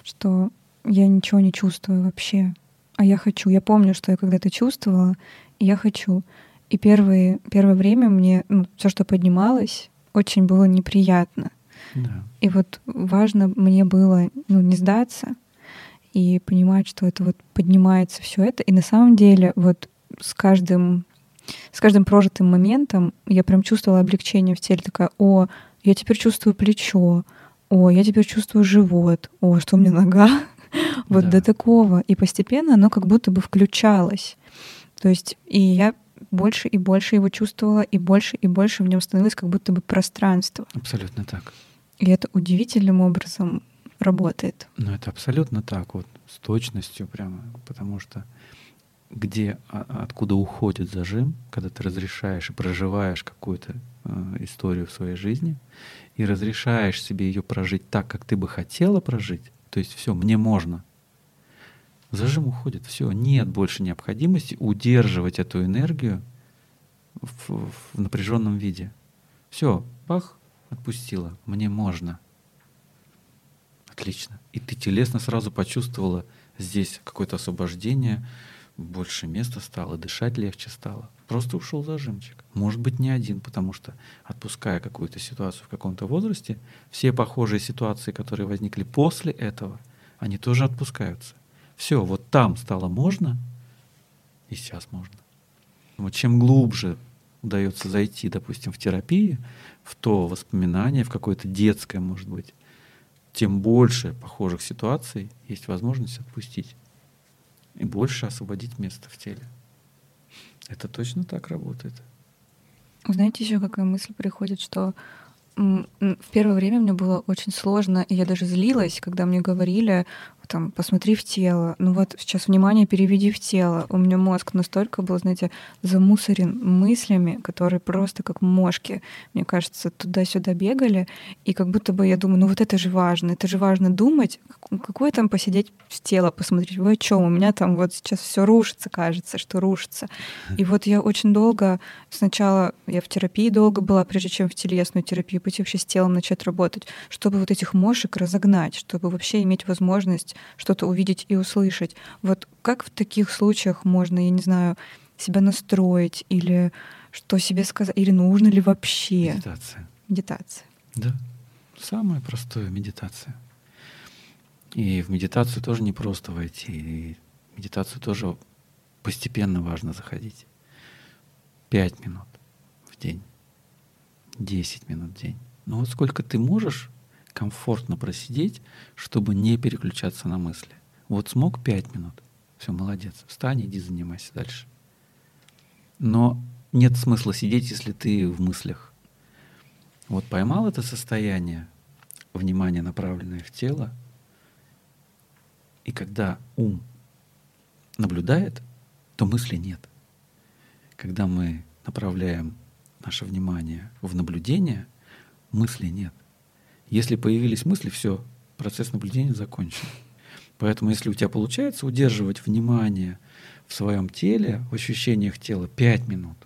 что я ничего не чувствую вообще. А я хочу. Я помню, что я когда-то чувствовала, и я хочу. И первые, первое время мне ну, все, что поднималось, очень было неприятно. Да. И вот важно мне было ну, не сдаться и понимать, что это вот поднимается все это. И на самом деле вот с каждым с каждым прожитым моментом я прям чувствовала облегчение в теле, такая, о, я теперь чувствую плечо, о, я теперь чувствую живот, о, что у меня нога, вот Да. до такого. И постепенно оно как будто бы включалось. То есть и я больше и больше его чувствовала, и больше и больше в нем становилось как будто бы пространство. Абсолютно так. И это удивительным образом работает. Ну, это абсолютно так, вот, с точностью прямо, потому что где, а- откуда уходит зажим, когда ты разрешаешь и проживаешь какую-то э, историю в своей жизни, и разрешаешь себе ее прожить так, как ты бы хотела прожить, то есть все, мне можно. Зажим уходит, все, нет больше необходимости удерживать эту энергию в, в напряженном виде. Все, бах, отпустила, мне можно. Отлично. И ты телесно сразу почувствовала здесь какое-то освобождение, больше места стало, дышать легче стало. Просто ушел зажимчик. Может быть, не один, потому что отпуская какую-то ситуацию в каком-то возрасте, все похожие ситуации, которые возникли после этого, они тоже отпускаются. Все, вот там стало можно, и сейчас можно. Вот чем глубже удается зайти, допустим, в терапии, в то воспоминание, в какое-то детское, может быть, тем больше похожих ситуаций есть возможность отпустить и больше освободить место в теле. Это точно так работает. Знаете, еще какая мысль приходит, что в первое время мне было очень сложно, и я даже злилась, когда мне говорили, там, посмотри в тело. Ну вот сейчас внимание переведи в тело. У меня мозг настолько был, знаете, замусорен мыслями, которые просто как мошки, мне кажется, туда-сюда бегали. И как будто бы я думаю, ну вот это же важно, это же важно думать. Как- Какое там посидеть в тело, посмотреть, вы о чем? У меня там вот сейчас все рушится, кажется, что рушится. И вот я очень долго, сначала я в терапии долго была, прежде чем в телесную терапию пойти вообще с телом начать работать, чтобы вот этих мошек разогнать, чтобы вообще иметь возможность что-то увидеть и услышать. Вот как в таких случаях можно, я не знаю, себя настроить или что себе сказать, или нужно ли вообще Медитация. медитация? Да. Самое простое медитация. И в медитацию тоже не просто войти. И в медитацию тоже постепенно важно заходить. Пять минут в день. десять минут в день. Но вот сколько ты можешь комфортно просидеть, чтобы не переключаться на мысли. Вот смог пять минут. Все, молодец. Встань, иди занимайся дальше. Но нет смысла сидеть, если ты в мыслях. Вот поймал это состояние, внимание направленное в тело, и когда ум наблюдает, то мысли нет. Когда мы направляем наше внимание в наблюдение, мысли нет. Если появились мысли, все, процесс наблюдения закончен. Поэтому, если у тебя получается удерживать внимание в своем теле, в ощущениях тела 5 минут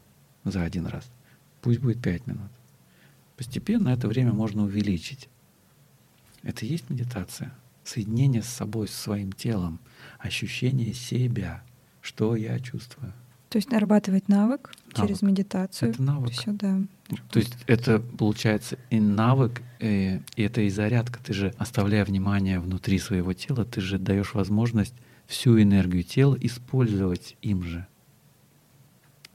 за один раз, пусть будет 5 минут. Постепенно это время можно увеличить. Это и есть медитация. Соединение с собой, с своим телом, ощущение себя, что я чувствую. То есть нарабатывать навык, через Навык. медитацию. Это навык. Все, да. То есть это получается и навык, и, и это и зарядка. Ты же, оставляя внимание внутри своего тела, ты же даешь возможность всю энергию тела использовать им же.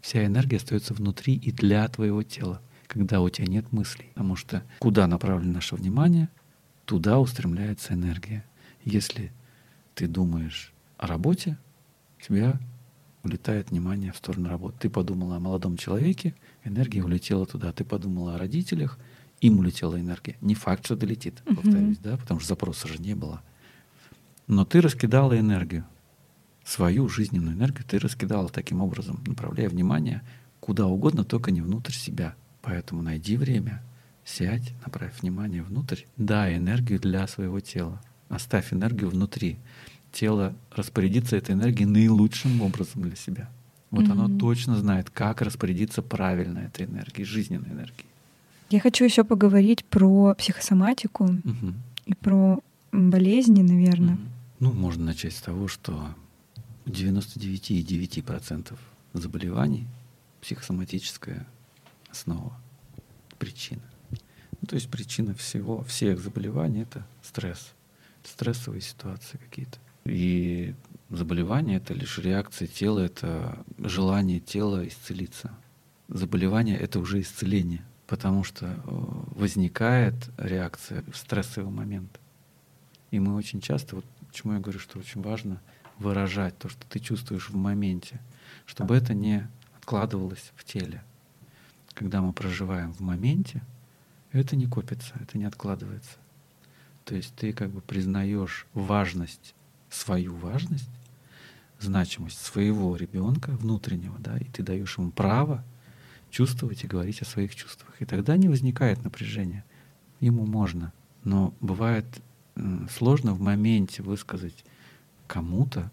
Вся энергия остается внутри и для твоего тела, когда у тебя нет мыслей. Потому что куда направлено наше внимание, туда устремляется энергия. Если ты думаешь о работе, тебя улетает внимание в сторону работы. Ты подумала о молодом человеке, энергия улетела туда. Ты подумала о родителях, им улетела энергия. Не факт, что долетит, Мгм. повторюсь, да, потому что запроса же не было. Но ты раскидала энергию, свою жизненную энергию ты раскидала таким образом, направляя внимание куда угодно, только не внутрь себя. Поэтому найди время, сядь, направь внимание внутрь, дай энергию для своего тела. Оставь энергию внутри. Тело распорядится этой энергией наилучшим образом для себя. Вот оно Мгм. точно знает, как распорядиться правильно этой энергией, жизненной энергией. Я хочу еще поговорить про психосоматику Мгм. и про болезни, наверное. Мгм. Ну, можно начать с того, что у 99,9% заболеваний психосоматическая основа, причина. Ну, то есть причина всего, всех заболеваний — это стресс, стрессовые ситуации какие-то. И заболевание — это лишь реакция тела, это желание тела исцелиться. Заболевание — это уже исцеление. потому что э, возникает реакция в стрессовый момент. И мы очень часто, вот почему я говорю, что очень важно выражать то, что ты чувствуешь в моменте, чтобы это не откладывалось в теле. Когда мы проживаем в моменте, это не копится, это не откладывается. То есть ты как бы признаешь важность, свою важность, значимость своего ребенка внутреннего, да, и ты даешь ему право чувствовать и говорить о своих чувствах. И тогда не возникает напряжения. Ему можно. Но бывает сложно в моменте высказать кому-то,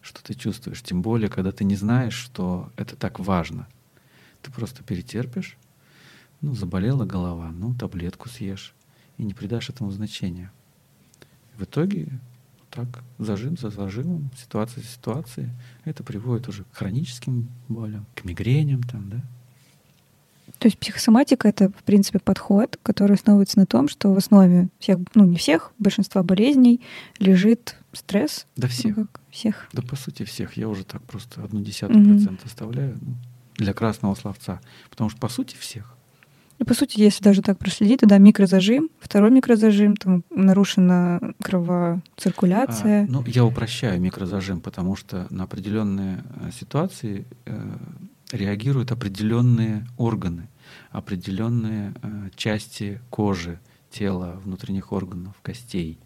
что ты чувствуешь. Тем более, когда ты не знаешь, что это так важно. Ты просто перетерпишь. Ну, заболела голова, ну, таблетку съешь. И не придашь этому значения. В итоге так, зажим за зажимом, ситуация за ситуацией. Это приводит уже к хроническим болям, к мигреням там, да. То есть психосоматика — это, в принципе, подход, который основывается на том, что в основе всех, ну не всех, большинства болезней лежит стресс. Да всех. Ну, как всех. Да по сути всех. Я уже так просто одну десятую процента оставляю ну, для красного словца. Потому что по сути всех. Ну, по сути, если даже так проследить, то да, микрозажим, второй микрозажим, там нарушена кровоциркуляция. А, ну, я упрощаю микрозажим, потому что на определенные э, ситуации э, реагируют определенные органы, определенные э, части кожи, тела, внутренних органов, костей.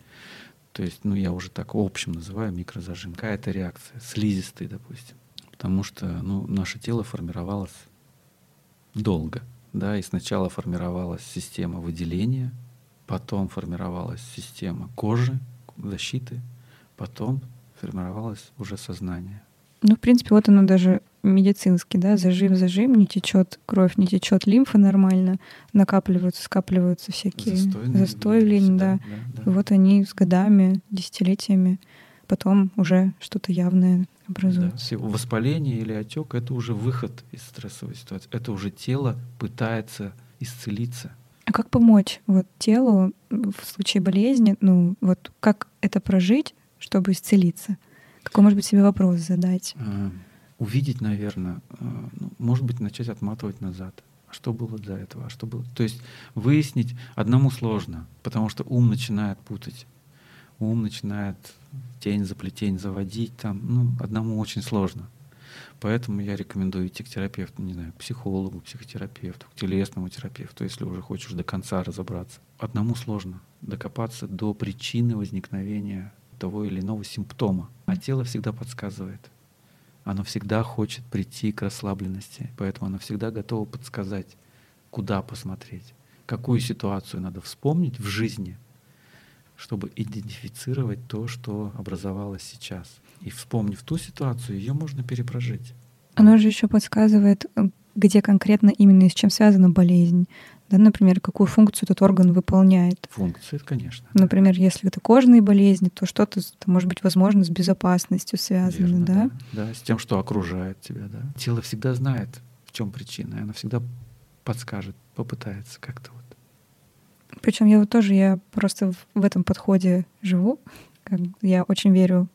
То есть, ну, я уже так общем называю микрозажим. Какая-то реакция, слизистый, допустим. Потому что, ну, наше тело формировалось долго, да, и сначала формировалась система выделения, потом формировалась система кожи, защиты, потом формировалось уже сознание. Ну, в принципе, вот оно даже медицинский, да, зажим, зажим, не течет кровь, не течет лимфа нормально, накапливаются, скапливаются всякие застои да. Да, да. И вот они с годами, десятилетиями, потом уже что-то явное образуется. Да. Воспаление или отек это уже выход из стрессовой ситуации. Это уже тело пытается исцелиться. А как помочь вот телу в случае болезни? Ну, вот как это прожить, чтобы исцелиться? Какой, может быть, себе вопрос задать? А, увидеть, наверное, а, ну, может быть, начать отматывать назад. А что было до этого? А что было? То есть выяснить одному сложно, потому что ум начинает путать. Ум начинает тень за плетень заводить там. Ну, одному очень сложно. Поэтому я рекомендую идти к терапевту, не знаю, к психологу, психотерапевту, к телесному терапевту, если уже хочешь до конца разобраться. Одному сложно докопаться до причины возникновения того или иного симптома. А тело всегда подсказывает. Оно всегда хочет прийти к расслабленности, поэтому оно всегда готово подсказать, куда посмотреть, какую ситуацию надо вспомнить в жизни, чтобы идентифицировать то, что образовалось сейчас. И вспомнив ту ситуацию, ее можно перепрожить. Оно же еще подсказывает, где конкретно именно и с чем связана болезнь да, например, какую функцию этот орган выполняет. Функцию, конечно. Например, если это кожные болезни, то что-то, может быть, возможно, с безопасностью связано, Верно, да? да? Да, с тем, что окружает тебя, да. Тело всегда знает, в чем причина, и оно всегда подскажет, попытается как-то вот. Причем я вот тоже, я просто в этом подходе живу, я очень верю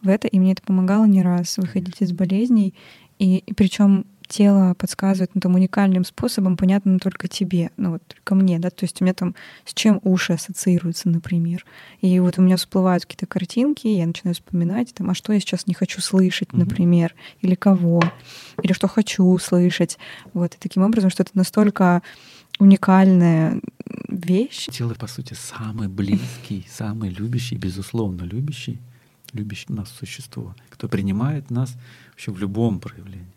в это, и мне это помогало не раз выходить из болезней. И, и причем тело подсказывает ну, там, уникальным способом, понятно только тебе, ну вот только мне, да, то есть у меня там с чем уши ассоциируются, например. И вот у меня всплывают какие-то картинки, я начинаю вспоминать, там, а что я сейчас не хочу слышать, например, или кого, или что хочу услышать. Вот, и таким образом, что это настолько уникальная вещь. Тело, по сути, самый близкий, самый любящий, безусловно любящий, любящий нас существо, кто принимает нас вообще в любом проявлении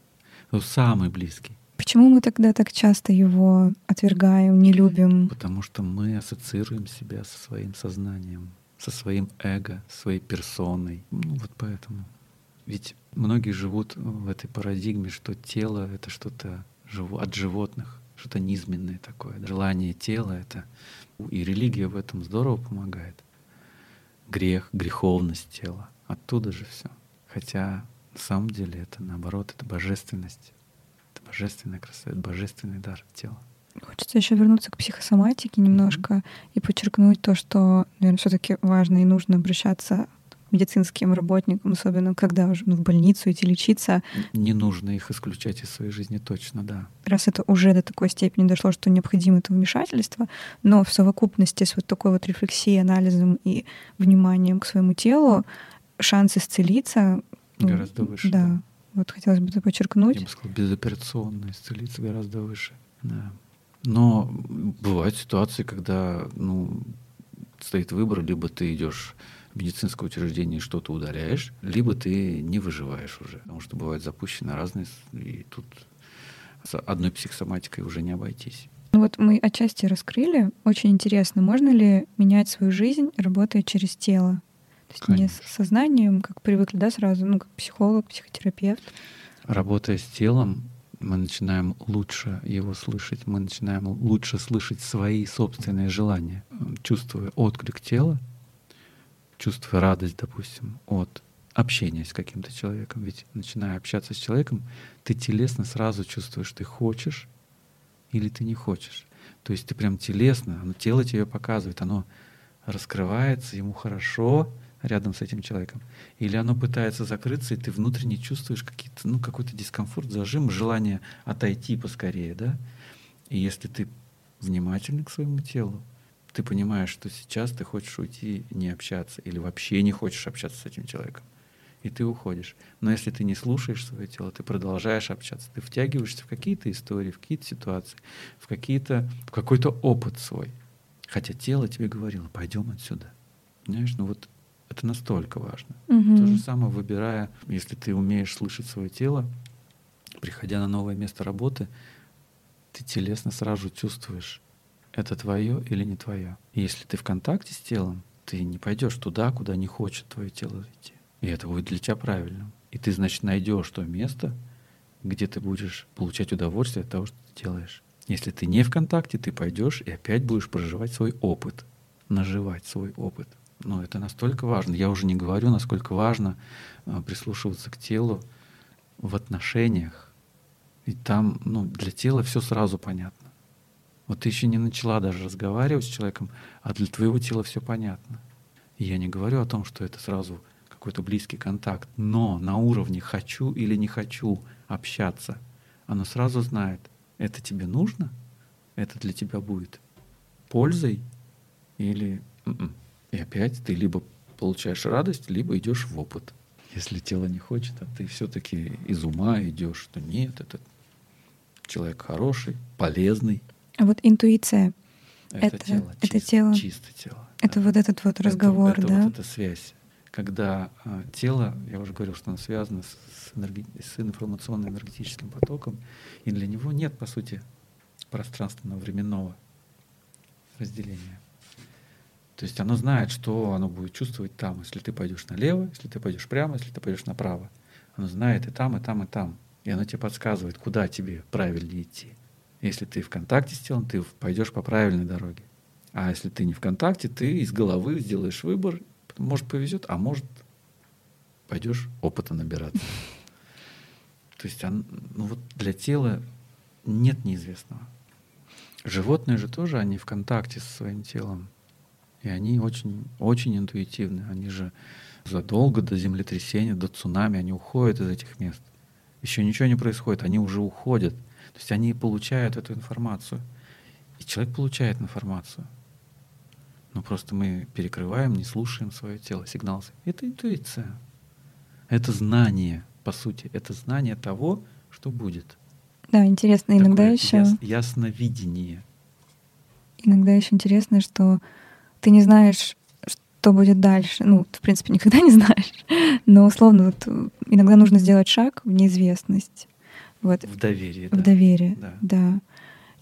ну, самый близкий. Почему мы тогда так часто его отвергаем, не любим? Потому что мы ассоциируем себя со своим сознанием, со своим эго, своей персоной. Ну вот поэтому. Ведь многие живут в этой парадигме, что тело — это что-то от животных, что-то низменное такое. Желание тела — это... И религия в этом здорово помогает. Грех, греховность тела. Оттуда же все. Хотя на самом деле это наоборот, это божественность. Это божественная красота, это божественный дар тела. Хочется еще вернуться к психосоматике немножко mm-hmm. и подчеркнуть то, что, наверное, все-таки важно и нужно обращаться медицинским работникам, особенно когда уже ну, в больницу идти лечиться. Не нужно их исключать из своей жизни точно, да. Раз это уже до такой степени дошло, что необходимо это вмешательство, но в совокупности с вот такой вот рефлексией, анализом и вниманием к своему телу шанс исцелиться ну, гораздо выше. Да. да. Вот хотелось бы это подчеркнуть. Я бы сказал, безоперационно исцелиться гораздо выше. Да. Но бывают ситуации, когда ну, стоит выбор, либо ты идешь медицинское учреждение что-то удаляешь, либо ты не выживаешь уже. Потому что бывают запущены разные, и тут с одной психосоматикой уже не обойтись. Ну вот мы отчасти раскрыли. Очень интересно, можно ли менять свою жизнь, работая через тело? То есть Конечно. не с сознанием, как привыкли, да, сразу, ну, как психолог, психотерапевт. Работая с телом, мы начинаем лучше его слышать, мы начинаем лучше слышать свои собственные желания, чувствуя отклик тела, чувствуя радость, допустим, от общения с каким-то человеком. Ведь начиная общаться с человеком, ты телесно сразу чувствуешь, ты хочешь или ты не хочешь. То есть ты прям телесно, оно, тело тебе показывает, оно раскрывается, ему хорошо, рядом с этим человеком. Или оно пытается закрыться, и ты внутренне чувствуешь какие-то, ну, какой-то дискомфорт, зажим, желание отойти поскорее, да? И если ты внимательный к своему телу, ты понимаешь, что сейчас ты хочешь уйти не общаться или вообще не хочешь общаться с этим человеком, и ты уходишь. Но если ты не слушаешь свое тело, ты продолжаешь общаться, ты втягиваешься в какие-то истории, в какие-то ситуации, в, какие-то, в какой-то опыт свой. Хотя тело тебе говорило, пойдем отсюда. Понимаешь, ну вот это настолько важно. Угу. То же самое выбирая, если ты умеешь слышать свое тело, приходя на новое место работы, ты телесно сразу чувствуешь, это твое или не твое. Если ты в контакте с телом, ты не пойдешь туда, куда не хочет твое тело идти. И это будет для тебя правильным. И ты, значит, найдешь то место, где ты будешь получать удовольствие от того, что ты делаешь. Если ты не в контакте, ты пойдешь и опять будешь проживать свой опыт, наживать свой опыт. Ну, это настолько важно. Я уже не говорю, насколько важно э, прислушиваться к телу в отношениях. И там, ну, для тела все сразу понятно. Вот ты еще не начала даже разговаривать с человеком, а для твоего тела все понятно. И я не говорю о том, что это сразу какой-то близкий контакт, но на уровне хочу или не хочу общаться, оно сразу знает, это тебе нужно, это для тебя будет пользой или м-м. И опять ты либо получаешь радость, либо идешь в опыт. Если тело не хочет, а ты все-таки из ума идешь, что нет, этот человек хороший, полезный. А вот интуиция. Это, это тело. Это чисто, тело. Чисто тело. Это да. вот этот вот разговор, это, да? Это вот эта связь. Когда а, тело, я уже говорил, что оно связано с, с, энерги... с информационно-энергетическим потоком, и для него нет, по сути, пространственного временного разделения. То есть оно знает, что оно будет чувствовать там, если ты пойдешь налево, если ты пойдешь прямо, если ты пойдешь направо. Оно знает и там, и там, и там. И оно тебе подсказывает, куда тебе правильнее идти. Если ты в контакте с телом, ты пойдешь по правильной дороге. А если ты не в контакте, ты из головы сделаешь выбор. Может, повезет, а может, пойдешь опыта набираться. То есть ну вот для тела нет неизвестного. Животные же тоже, они в контакте со своим телом. И они очень, очень интуитивны. Они же задолго до землетрясения, до цунами, они уходят из этих мест. Еще ничего не происходит, они уже уходят. То есть они получают эту информацию. И человек получает информацию. Но просто мы перекрываем, не слушаем свое тело, сигнал. Это интуиция. Это знание, по сути. Это знание того, что будет. Да, интересно. Иногда Такое еще... Яс, ясновидение. Иногда еще интересно, что ты не знаешь, что будет дальше. Ну, в принципе, никогда не знаешь. Но условно, вот иногда нужно сделать шаг в неизвестность. Вот. В доверие. В да. доверие, да. да.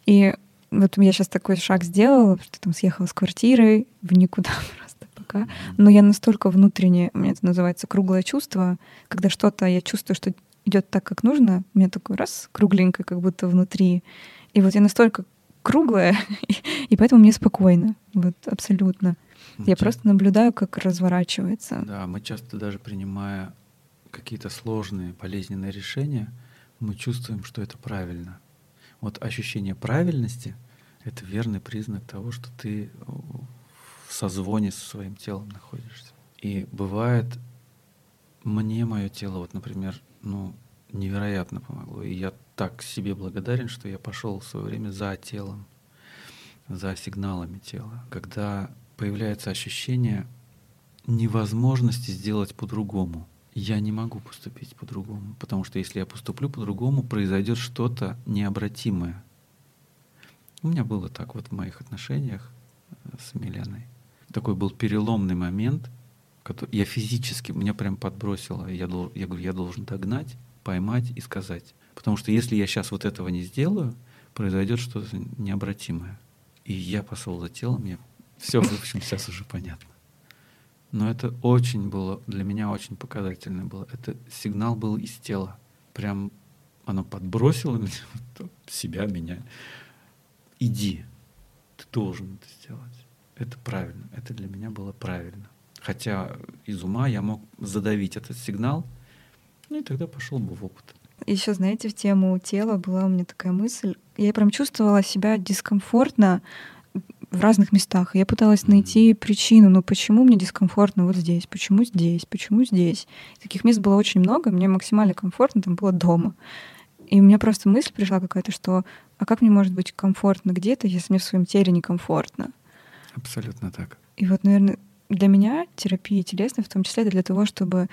И вот я сейчас такой шаг сделала, что там съехала с квартиры в никуда просто пока. Но я настолько внутренне, у меня это называется круглое чувство, когда что-то я чувствую, что идет так, как нужно, у меня такой раз кругленькое, как будто внутри. И вот я настолько круглая, и поэтому мне спокойно. Вот абсолютно. Я просто наблюдаю, как разворачивается. Да, мы часто даже принимая какие-то сложные, болезненные решения, мы чувствуем, что это правильно. Вот ощущение правильности — это верный признак того, что ты в созвоне со своим телом находишься. И бывает, мне мое тело, вот, например, ну, невероятно помогло. И я так себе благодарен, что я пошел в свое время за телом, за сигналами тела. Когда появляется ощущение невозможности сделать по-другому. Я не могу поступить по-другому, потому что если я поступлю по-другому, произойдет что-то необратимое. У меня было так вот в моих отношениях э, с Миленой. Такой был переломный момент, который я физически, меня прям подбросило. Я, дол, я говорю, я должен догнать, поймать и сказать. Потому что если я сейчас вот этого не сделаю, произойдет что-то необратимое. И я пошел за телом, мне все, в общем, сейчас уже понятно. Но это очень было, для меня очень показательно было. Это сигнал был из тела. Прям оно подбросило меня, себя, меня. Иди, ты должен это сделать. Это правильно, это для меня было правильно. Хотя из ума я мог задавить этот сигнал, ну и тогда пошел бы в опыт. Еще, знаете, в тему тела была у меня такая мысль. Я прям чувствовала себя дискомфортно в разных местах. я пыталась найти причину, ну почему мне дискомфортно вот здесь, почему здесь, почему здесь. Таких мест было очень много, мне максимально комфортно там было дома. И у меня просто мысль пришла какая-то, что а как мне может быть комфортно где-то, если мне в своем теле некомфортно? Абсолютно так. И вот, наверное, для меня терапия телесная в том числе это для того, чтобы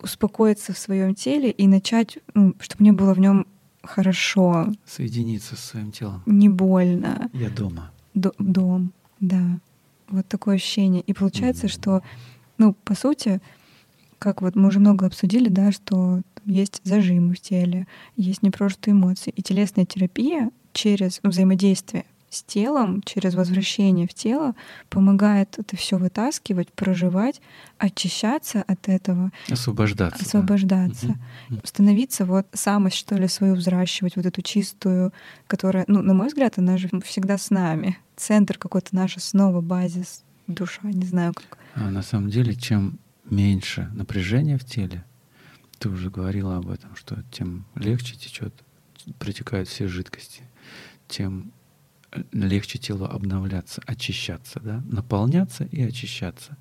успокоиться в своем теле и начать, ну, чтобы мне было в нем хорошо. Соединиться со своим телом. Не больно. Я дома дом, да. Вот такое ощущение. И получается, что, ну, по сути, как вот мы уже много обсудили, да, что есть зажимы в теле, есть непрожитые эмоции. И телесная терапия через взаимодействие с телом, через возвращение в тело, помогает это все вытаскивать, проживать, очищаться от этого. Освобождаться. Освобождаться. Да. Становиться вот самость, что ли, свою взращивать, вот эту чистую, которая, ну, на мой взгляд, она же всегда с нами. Центр какой-то наш основа, базис, душа, не знаю как. А на самом деле, чем меньше напряжения в теле, ты уже говорила об этом, что тем легче течет, протекают все жидкости, тем легче телу обновляться, очищаться, да? наполняться и очищаться.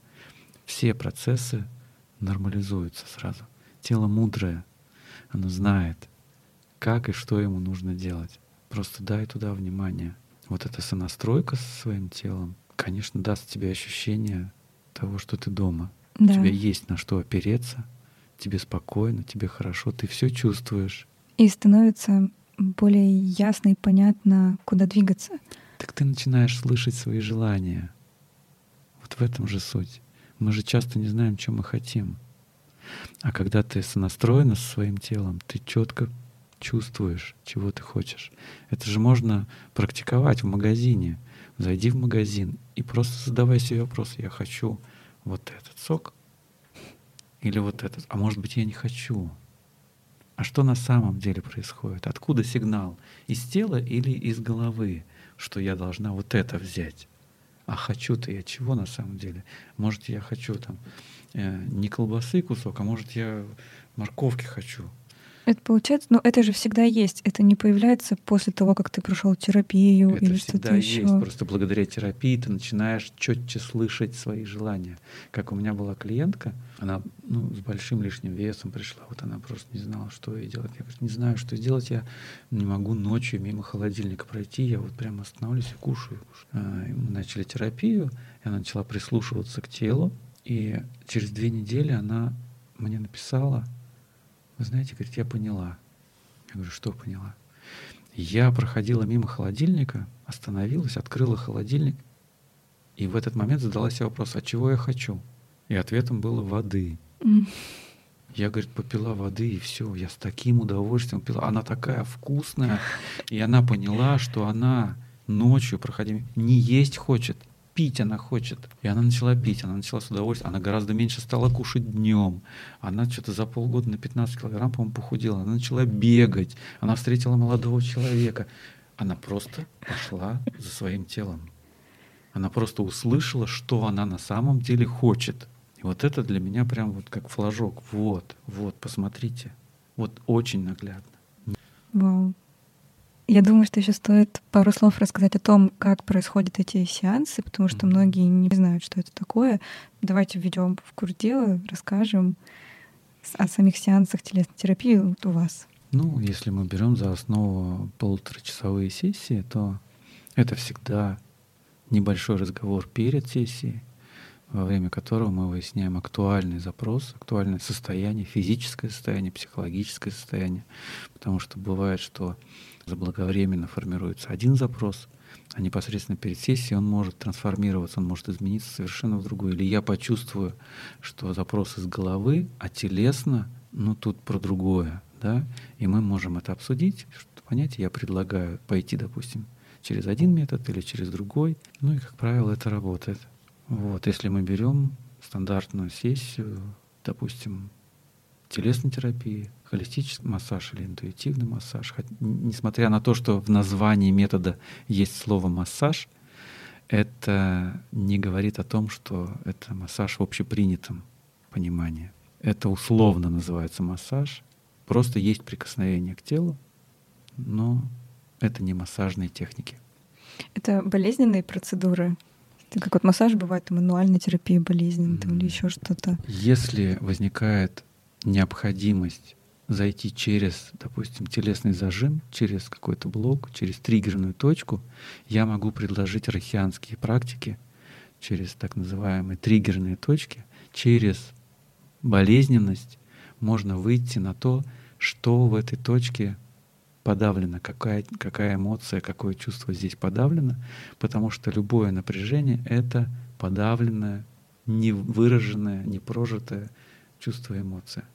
Все процессы нормализуются сразу. Тело мудрое, оно знает, как и что ему нужно делать. Просто дай туда внимание. Вот эта сонастройка со своим телом, конечно, даст тебе ощущение того, что ты дома. Да. У тебя есть на что опереться, тебе спокойно, тебе хорошо, ты все чувствуешь. И становится более ясно и понятно, куда двигаться. Так ты начинаешь слышать свои желания. Вот в этом же суть. Мы же часто не знаем, что мы хотим. А когда ты сонастроена со своим телом, ты четко чувствуешь, чего ты хочешь. Это же можно практиковать в магазине. Зайди в магазин и просто задавай себе вопрос. Я хочу вот этот сок или вот этот. А может быть, я не хочу. А что на самом деле происходит? Откуда сигнал? Из тела или из головы, что я должна вот это взять? А хочу-то я чего на самом деле? Может, я хочу там э, не колбасы кусок, а может, я морковки хочу. Это получается, но это же всегда есть. Это не появляется после того, как ты прошел терапию это или что-то еще. есть. Просто благодаря терапии ты начинаешь четче слышать свои желания. Как у меня была клиентка, она ну, с большим лишним весом пришла. Вот она просто не знала, что ей делать. Я говорю, не знаю, что сделать. Я не могу ночью мимо холодильника пройти. Я вот прямо останавливаюсь и кушаю. А, и мы начали терапию. И она начала прислушиваться к телу. И через две недели она мне написала, вы знаете, говорит, я поняла. Я говорю, что поняла? Я проходила мимо холодильника, остановилась, открыла холодильник, и в этот момент задала себе вопрос, а чего я хочу? И ответом было воды. Я, говорит, попила воды, и все, я с таким удовольствием пила. Она такая вкусная. И она поняла, что она ночью, проходя, не есть хочет, пить она хочет. И она начала пить, она начала с удовольствием. Она гораздо меньше стала кушать днем. Она что-то за полгода на 15 килограмм, по-моему, похудела. Она начала бегать. Она встретила молодого человека. Она просто пошла за своим телом. Она просто услышала, что она на самом деле хочет. И вот это для меня прям вот как флажок. Вот, вот, посмотрите. Вот очень наглядно. Вау. Я думаю, что еще стоит пару слов рассказать о том, как происходят эти сеансы, потому что многие не знают, что это такое. Давайте введем в курс дела, расскажем о самих сеансах телесной терапии вот у вас. Ну, если мы берем за основу полуторачасовые сессии, то это всегда небольшой разговор перед сессией, во время которого мы выясняем актуальный запрос, актуальное состояние, физическое состояние, психологическое состояние. Потому что бывает, что заблаговременно формируется один запрос, а непосредственно перед сессией он может трансформироваться, он может измениться совершенно в другой. Или я почувствую, что запрос из головы, а телесно, ну тут про другое, да, и мы можем это обсудить, понять, я предлагаю пойти, допустим, через один метод или через другой, ну и, как правило, это работает. Вот, если мы берем стандартную сессию, допустим, телесной терапии, холистический массаж или интуитивный массаж. Хоть, несмотря на то, что в названии метода есть слово массаж, это не говорит о том, что это массаж в общепринятом понимании. Это условно называется массаж. Просто есть прикосновение к телу, но это не массажные техники. Это болезненные процедуры? Как вот массаж бывает, мануальная терапия болезненная mm. или еще что-то. Если возникает необходимость зайти через, допустим, телесный зажим, через какой-то блок, через триггерную точку, я могу предложить рахианские практики через так называемые триггерные точки, через болезненность можно выйти на то, что в этой точке подавлено, какая, какая эмоция, какое чувство здесь подавлено, потому что любое напряжение — это подавленное, невыраженное, непрожитое чувство эмоция.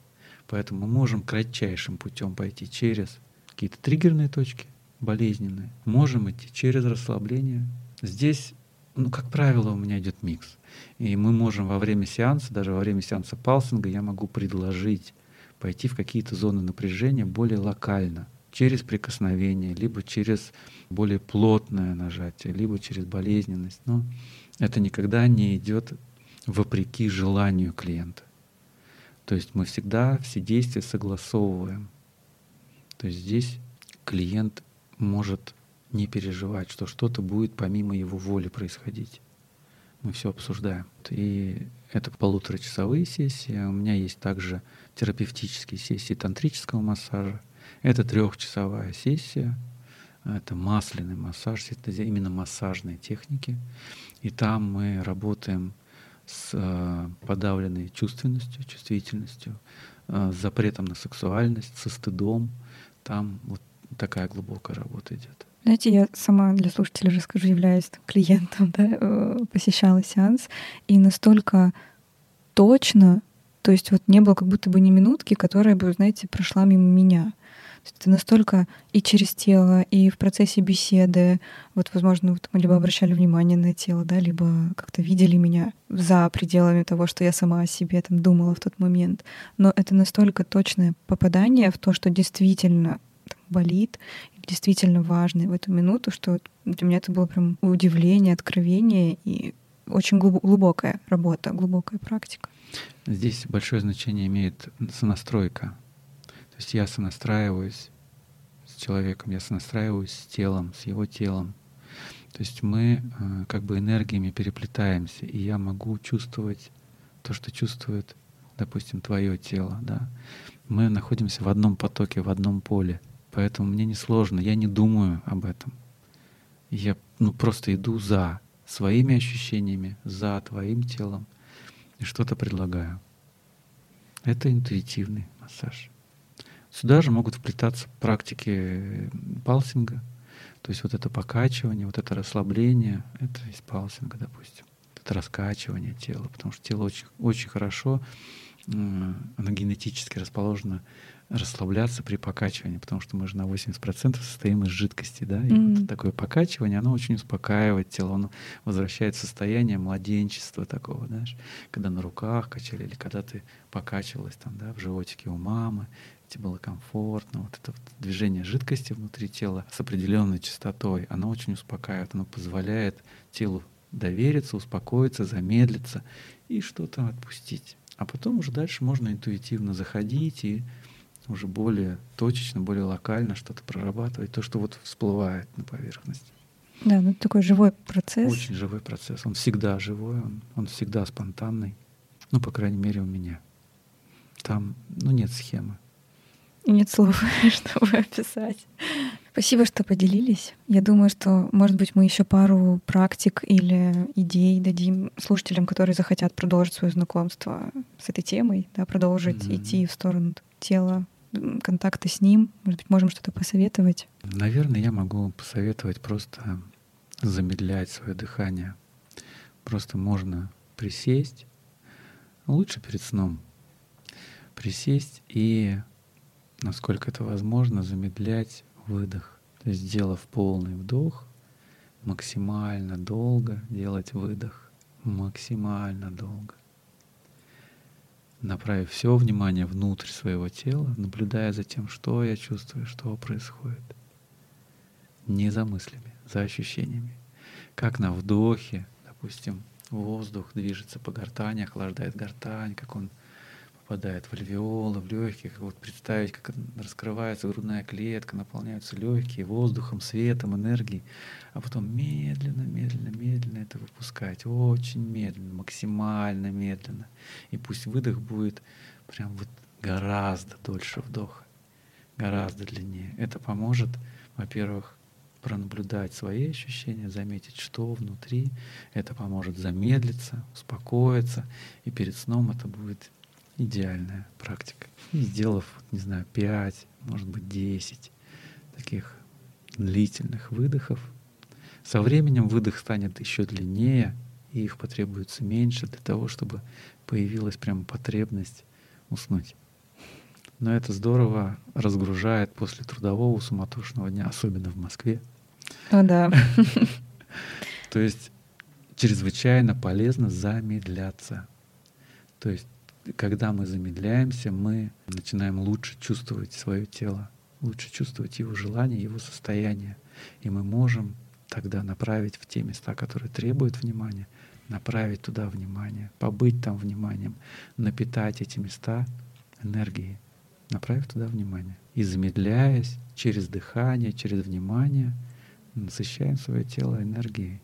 Поэтому мы можем кратчайшим путем пойти через какие-то триггерные точки, болезненные. Можем идти через расслабление. Здесь, ну, как правило, у меня идет микс. И мы можем во время сеанса, даже во время сеанса палсинга, я могу предложить пойти в какие-то зоны напряжения более локально, через прикосновение, либо через более плотное нажатие, либо через болезненность. Но это никогда не идет вопреки желанию клиента. То есть мы всегда все действия согласовываем. То есть здесь клиент может не переживать, что что-то будет помимо его воли происходить. Мы все обсуждаем. И это полуторачасовые сессии. У меня есть также терапевтические сессии тантрического массажа. Это трехчасовая сессия. Это масляный массаж, это именно массажные техники. И там мы работаем с э, подавленной чувственностью, чувствительностью, э, с запретом на сексуальность, со стыдом. Там вот такая глубокая работа идет. Знаете, я сама для слушателей расскажу, являюсь клиентом, да, э, посещала сеанс, и настолько точно, то есть вот не было как будто бы ни минутки, которая бы, знаете, прошла мимо меня. Это настолько и через тело, и в процессе беседы. Вот, возможно, вот мы либо обращали внимание на тело, да, либо как-то видели меня за пределами того, что я сама о себе там думала в тот момент. Но это настолько точное попадание в то, что действительно болит, действительно важно в эту минуту, что для меня это было прям удивление, откровение и очень глубокая работа, глубокая практика. Здесь большое значение имеет сонастройка есть я сонастраиваюсь с человеком, я сонастраиваюсь с телом, с его телом. То есть мы э, как бы энергиями переплетаемся, и я могу чувствовать то, что чувствует, допустим, твое тело. Да? Мы находимся в одном потоке, в одном поле. Поэтому мне не сложно, я не думаю об этом. Я ну, просто иду за своими ощущениями, за твоим телом и что-то предлагаю. Это интуитивный массаж. Сюда же могут вплетаться практики палсинга, то есть вот это покачивание, вот это расслабление, это из палсинга, допустим. Это раскачивание тела, потому что тело очень, очень хорошо, оно генетически расположено расслабляться при покачивании, потому что мы же на 80% состоим из жидкости, да, и mm-hmm. вот такое покачивание, оно очень успокаивает тело, оно возвращает состояние младенчества такого, знаешь, когда на руках качали, или когда ты покачивалась там, да, в животике у мамы, тебе было комфортно, вот это вот движение жидкости внутри тела с определенной частотой, оно очень успокаивает, оно позволяет телу довериться, успокоиться, замедлиться и что-то отпустить. А потом уже дальше можно интуитивно заходить и уже более точечно, более локально что-то прорабатывать, то, что вот всплывает на поверхность. Да, ну это такой живой процесс. Очень живой процесс. Он всегда живой, он, он всегда спонтанный. Ну, по крайней мере, у меня. Там, ну, нет схемы. Нет слов, чтобы описать. Спасибо, что поделились. Я думаю, что, может быть, мы еще пару практик или идей дадим слушателям, которые захотят продолжить свое знакомство с этой темой, да, продолжить mm-hmm. идти в сторону тела, контакта с ним. Может быть, можем что-то посоветовать? Наверное, я могу посоветовать просто замедлять свое дыхание. Просто можно присесть, лучше перед сном, присесть и, насколько это возможно, замедлять выдох. То есть, сделав полный вдох, максимально долго делать выдох. Максимально долго. Направив все внимание внутрь своего тела, наблюдая за тем, что я чувствую, что происходит. Не за мыслями, за ощущениями. Как на вдохе, допустим, воздух движется по гортани, охлаждает гортань, как он попадает в альвеолы, в легких. Вот представить, как раскрывается грудная клетка, наполняются легкие воздухом, светом, энергией, а потом медленно, медленно, медленно это выпускать, очень медленно, максимально медленно. И пусть выдох будет прям вот гораздо дольше вдоха, гораздо длиннее. Это поможет, во-первых, пронаблюдать свои ощущения, заметить, что внутри. Это поможет замедлиться, успокоиться, и перед сном это будет идеальная практика. И сделав, не знаю, 5, может быть, 10 таких длительных выдохов, со временем выдох станет еще длиннее, и их потребуется меньше для того, чтобы появилась прямо потребность уснуть. Но это здорово разгружает после трудового суматошного дня, особенно в Москве. О, да. То есть чрезвычайно полезно замедляться. То есть когда мы замедляемся, мы начинаем лучше чувствовать свое тело, лучше чувствовать его желание, его состояние. И мы можем тогда направить в те места, которые требуют внимания, направить туда внимание, побыть там вниманием, напитать эти места энергией, направив туда внимание. И замедляясь через дыхание, через внимание, насыщаем свое тело энергией.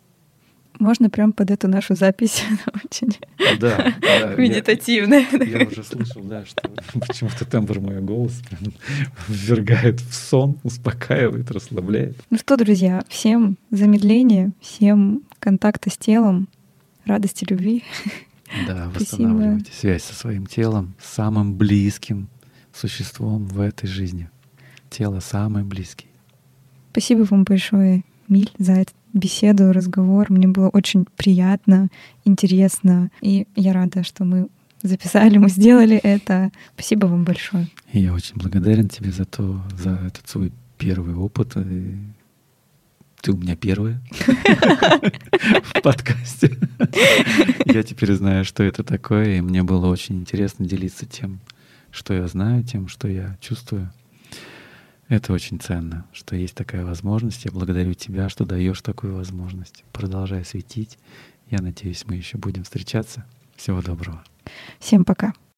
Можно прям под эту нашу запись очень да, да, медитативная. Я, я уже слышал, да, что почему-то тембр моего голоса ввергает в сон, успокаивает, расслабляет. Ну что, друзья, всем замедления, всем контакта с телом, радости, любви. Да, восстанавливайте связь со своим телом, самым близким существом в этой жизни. Тело самый близкий. Спасибо вам большое, Миль, за этот беседу, разговор. Мне было очень приятно, интересно. И я рада, что мы записали, мы сделали это. Спасибо вам большое. Я очень благодарен тебе за то, за этот свой первый опыт. И ты у меня первая в подкасте. Я теперь знаю, что это такое, и мне было очень интересно делиться тем, что я знаю, тем, что я чувствую. Это очень ценно, что есть такая возможность. Я благодарю тебя, что даешь такую возможность. Продолжай светить. Я надеюсь, мы еще будем встречаться. Всего доброго. Всем пока.